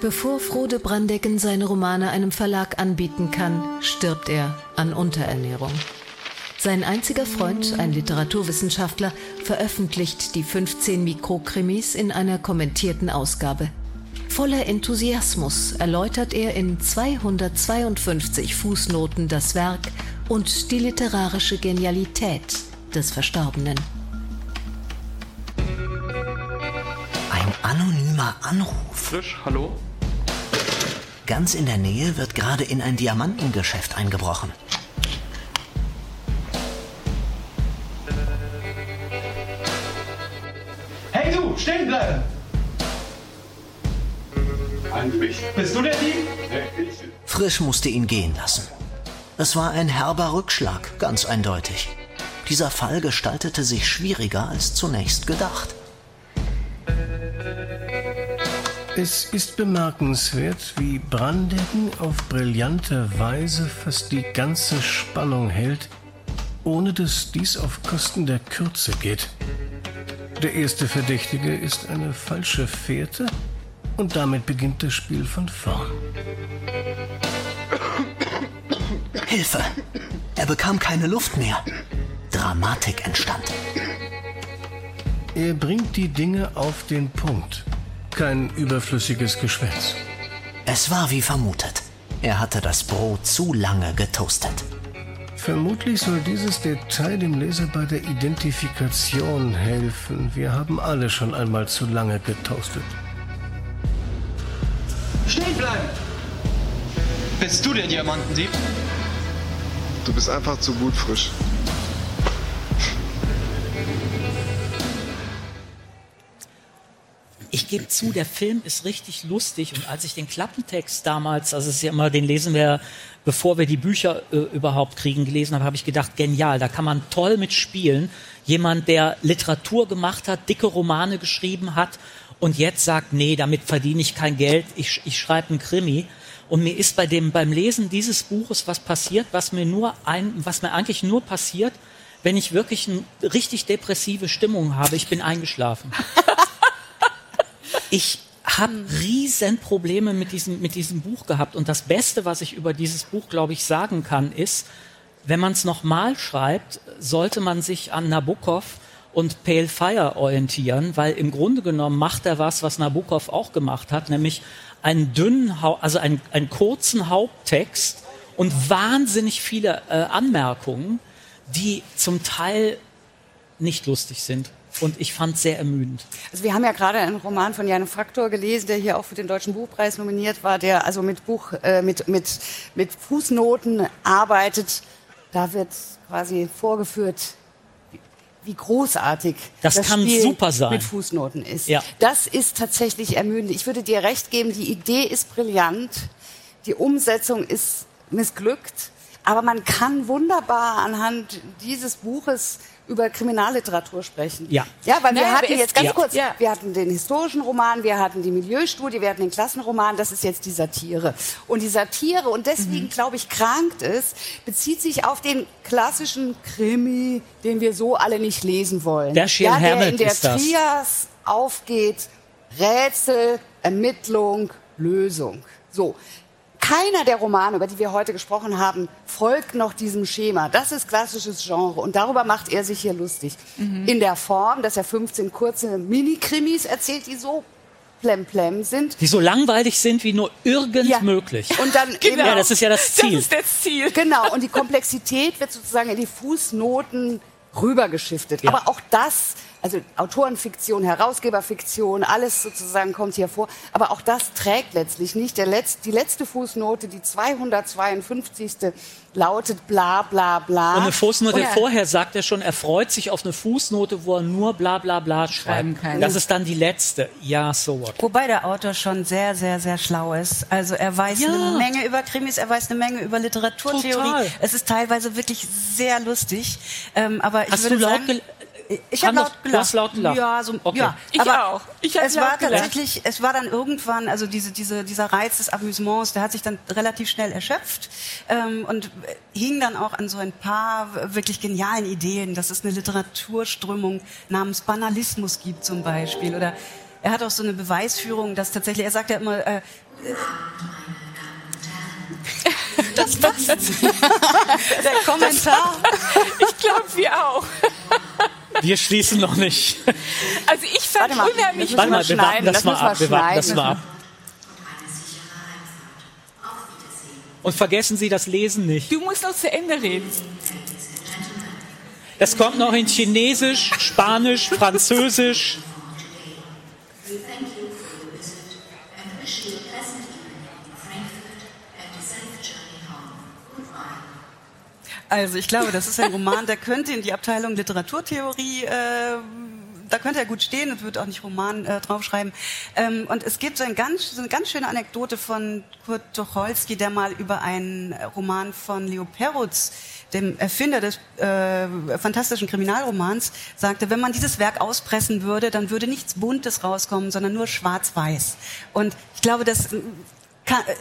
Bevor Frode Brandecken seine Romane einem Verlag anbieten kann, stirbt er an Unterernährung. Sein einziger Freund, ein Literaturwissenschaftler, veröffentlicht die 15 Mikrokrimis in einer kommentierten Ausgabe. Voller Enthusiasmus erläutert er in 252 Fußnoten das Werk und die literarische Genialität des Verstorbenen. Ein anonymer Anruf. Frisch, hallo? Ganz in der Nähe wird gerade in ein Diamantengeschäft eingebrochen. Hey du, stehen bleiben! Eigentlich. Bist du der Dieb? Frisch musste ihn gehen lassen. Es war ein herber Rückschlag, ganz eindeutig. Dieser Fall gestaltete sich schwieriger als zunächst gedacht. Es ist bemerkenswert, wie Brandeggen auf brillante Weise fast die ganze Spannung hält, ohne dass dies auf Kosten der Kürze geht. Der erste Verdächtige ist eine falsche Fährte und damit beginnt das Spiel von vorn. Hilfe! Er bekam keine Luft mehr. Dramatik entstand. Er bringt die Dinge auf den Punkt. Kein überflüssiges Geschwätz. Es war wie vermutet. Er hatte das Brot zu lange getoastet. Vermutlich soll dieses Detail dem Leser bei der Identifikation helfen. Wir haben alle schon einmal zu lange getoastet. Stehen bleiben! Bist du der Diamantendieb? Du bist einfach zu gut frisch. Ich gebe zu, der Film ist richtig lustig und als ich den Klappentext damals, also es ist ja immer, den lesen wir, bevor wir die Bücher äh, überhaupt kriegen, gelesen habe, habe ich gedacht, genial, da kann man toll mitspielen. Jemand, der Literatur gemacht hat, dicke Romane geschrieben hat und jetzt sagt, nee, damit verdiene ich kein Geld, ich, ich schreibe einen Krimi. Und mir ist bei dem, beim Lesen dieses Buches was passiert, was mir nur ein, was mir eigentlich nur passiert, wenn ich wirklich eine richtig depressive Stimmung habe. Ich bin eingeschlafen. ich habe riesen Probleme mit diesem, mit diesem Buch gehabt. Und das Beste, was ich über dieses Buch, glaube ich, sagen kann, ist, wenn man es nochmal schreibt, sollte man sich an Nabokov und Pale Fire orientieren, weil im Grunde genommen macht er was, was Nabokov auch gemacht hat, nämlich einen dünnen, also einen, einen kurzen Haupttext und wahnsinnig viele äh, Anmerkungen, die zum Teil nicht lustig sind. Und ich fand es sehr ermüdend. Also wir haben ja gerade einen Roman von Jan Faktor gelesen, der hier auch für den Deutschen Buchpreis nominiert war, der also mit Buch, äh, mit, mit, mit Fußnoten arbeitet. Da wird quasi vorgeführt, wie großartig das, das kann Spiel super sein. mit Fußnoten ist. Ja. Das ist tatsächlich ermüdend. Ich würde dir recht geben, die Idee ist brillant, die Umsetzung ist missglückt, Aber man kann wunderbar anhand dieses Buches über Kriminalliteratur sprechen. Ja. Ja, weil wir Naja, hatten jetzt ganz ja. kurz, Ja. wir hatten den historischen Roman, wir hatten die Milieustudie, wir hatten den Klassenroman, das ist jetzt die Satire. Und die Satire, und deswegen Mhm. glaube ich, krankt es, bezieht sich auf den klassischen Krimi, den wir so alle nicht lesen wollen. Der Schiel ja, der in der ist das. Trias aufgeht, Rätsel, Ermittlung, Lösung. So. Keiner der Romane, über die wir heute gesprochen haben, folgt noch diesem Schema. Das ist klassisches Genre und darüber macht er sich hier lustig. In der Form, dass er 15 kurze Mini-Krimis erzählt, die so plemplem sind. Die so langweilig sind wie nur irgend Ja. möglich. Und dann eben Ja, das ist ja das Ziel. Das ist das Ziel. Genau, und die Komplexität wird sozusagen in die Fußnoten rübergeschiftet. Ja. Aber auch das, also Autorenfiktion, Herausgeberfiktion, alles sozusagen kommt hier vor. Aber auch das trägt letztlich nicht. Der Letz-, die letzte Fußnote, die 252. lautet bla bla bla. Und eine Fußnote Und- vorher sagt er schon, er freut sich auf eine Fußnote, wo er nur bla bla bla Schreiben schreibt. kann. Das ist dann die letzte. Ja, so what. Wobei der Autor schon sehr, sehr, sehr schlau ist. Also er weiß Ja. eine Menge über Krimis, er weiß eine Menge über Literaturtheorie. Total. Es ist teilweise wirklich sehr lustig. Ähm, aber ich Hast würde du laut sagen, ich habe laut du gelacht. hast laut gelacht? Ja, so, Okay. ja. Ich aber auch. Ich es laut war gelacht. tatsächlich, es war dann irgendwann, also diese, diese, dieser Reiz des Amüsements, der hat sich dann relativ schnell erschöpft ähm, und hing dann auch an so ein paar wirklich genialen Ideen, dass es eine Literaturströmung namens Banalismus gibt zum Beispiel oder er hat auch so eine Beweisführung, dass tatsächlich, er sagt ja immer, äh, das passt. Der Kommentar. Ich glaube, wir auch. Wir schließen noch nicht. Also ich fand Warte mal, unheimlich. das Warte mal, wir warten das das mal ab. Wir warten das mal ab. Und vergessen Sie das Lesen nicht. Du musst noch zu Ende reden. Das kommt noch in Chinesisch, Spanisch, Französisch. Also ich glaube, das ist ein Roman, der könnte in die Abteilung Literaturtheorie, äh, da könnte er gut stehen und würde auch nicht Roman äh, draufschreiben. Ähm, und es gibt so, ein ganz, so eine ganz schöne Anekdote von Kurt Tucholsky, der mal über einen Roman von Leo Perutz, dem Erfinder des äh, fantastischen Kriminalromans, sagte, wenn man dieses Werk auspressen würde, dann würde nichts Buntes rauskommen, sondern nur Schwarz-Weiß. Und ich glaube, das kann, äh,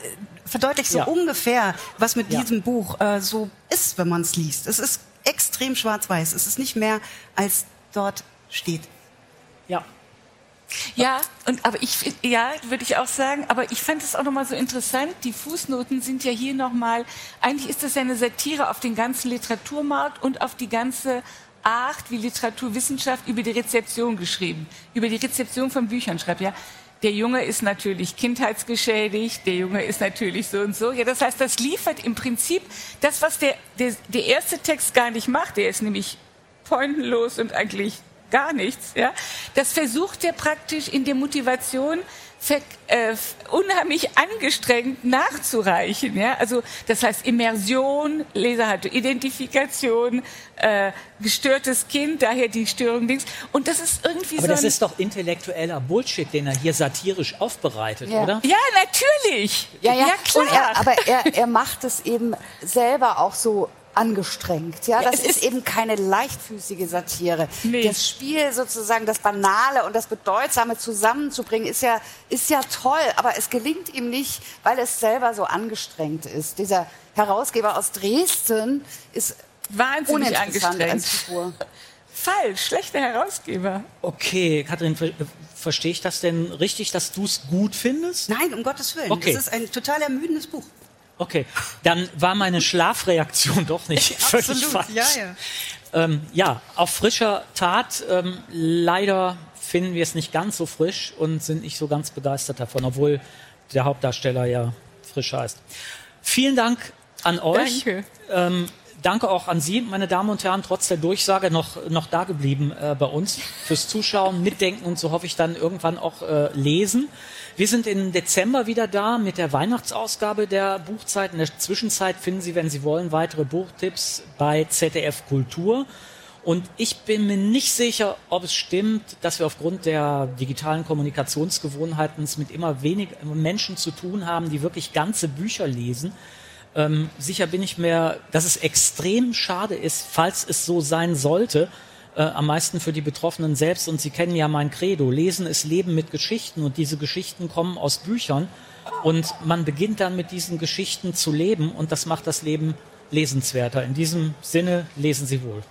verdeutlicht so Ja. ungefähr, was mit Ja. diesem Buch äh, so ist, wenn man es liest. Es ist extrem schwarz-weiß. Es ist nicht mehr, als dort steht. Ja. Ja, und aber ich find- ja, würde ich auch sagen, aber ich fand es auch nochmal so interessant, die Fußnoten sind ja hier nochmal, eigentlich ist das ja eine Satire auf den ganzen Literaturmarkt und auf die ganze Art, wie Literaturwissenschaft über die Rezeption geschrieben, über die Rezeption von Büchern schreibt, ja. Der Junge ist natürlich kindheitsgeschädigt, der Junge ist natürlich so und so. Ja, das heißt, das liefert im Prinzip das, was der, der, der erste Text gar nicht macht. Der ist nämlich pointenlos und eigentlich gar nichts. Ja, das versucht er praktisch in der Motivation äh, unheimlich angestrengt nachzureichen. Ja, also das heißt Immersion, Leser hatte Identifikation, äh, gestörtes Kind, daher die Störung links. Und das ist irgendwie Aber so das ein, ist doch intellektueller Bullshit, den er hier satirisch aufbereitet, Ja. oder? ja natürlich. Ja, ja, klar. Und er, aber er, er macht es eben selber auch so angestrengt. Ja, Ja, das es ist, ist- eben keine leichtfüßige Satire. Nee. Das Spiel sozusagen, das Banale und das Bedeutsame zusammenzubringen, ist ja, ist ja toll, aber es gelingt ihm nicht, weil es selber so angestrengt ist. Dieser Herausgeber aus Dresden ist Wahnsinnig uninteressant als angestrengt. Figur. Falsch, schlechter Herausgeber. Okay, Kathrin, ver verstehe ich das denn richtig, dass du es gut findest? Nein, um Gottes Willen. Okay. Es ist ein total ermüdendes Buch. Okay, dann war meine Schlafreaktion doch nicht völlig falsch. ja, ja. Ähm, ja, auf frischer Tat. Ähm, leider finden wir es nicht ganz so frisch und sind nicht so ganz begeistert davon, obwohl der Hauptdarsteller ja frisch heißt. Vielen Dank an euch. Danke. Ähm, danke auch an Sie, meine Damen und Herren, trotz der Durchsage noch, noch da geblieben äh, bei uns fürs Zuschauen, Mitdenken und so hoffe ich dann irgendwann auch äh, lesen. Wir sind im Dezember wieder da mit der Weihnachtsausgabe der Buchzeit. In der Zwischenzeit finden Sie, wenn Sie wollen, weitere Buchtipps bei ZDF Kultur. Und ich bin mir nicht sicher, ob es stimmt, dass wir aufgrund der digitalen Kommunikationsgewohnheiten es mit immer weniger Menschen zu tun haben, die wirklich ganze Bücher lesen. Ähm, sicher bin ich mir, dass es extrem schade ist, falls es so sein sollte, äh, am meisten für die Betroffenen selbst. Und Sie kennen ja mein Credo. Lesen ist Leben mit Geschichten und diese Geschichten kommen aus Büchern. Und man beginnt dann mit diesen Geschichten zu leben und das macht das Leben lesenswerter. In diesem Sinne lesen Sie wohl.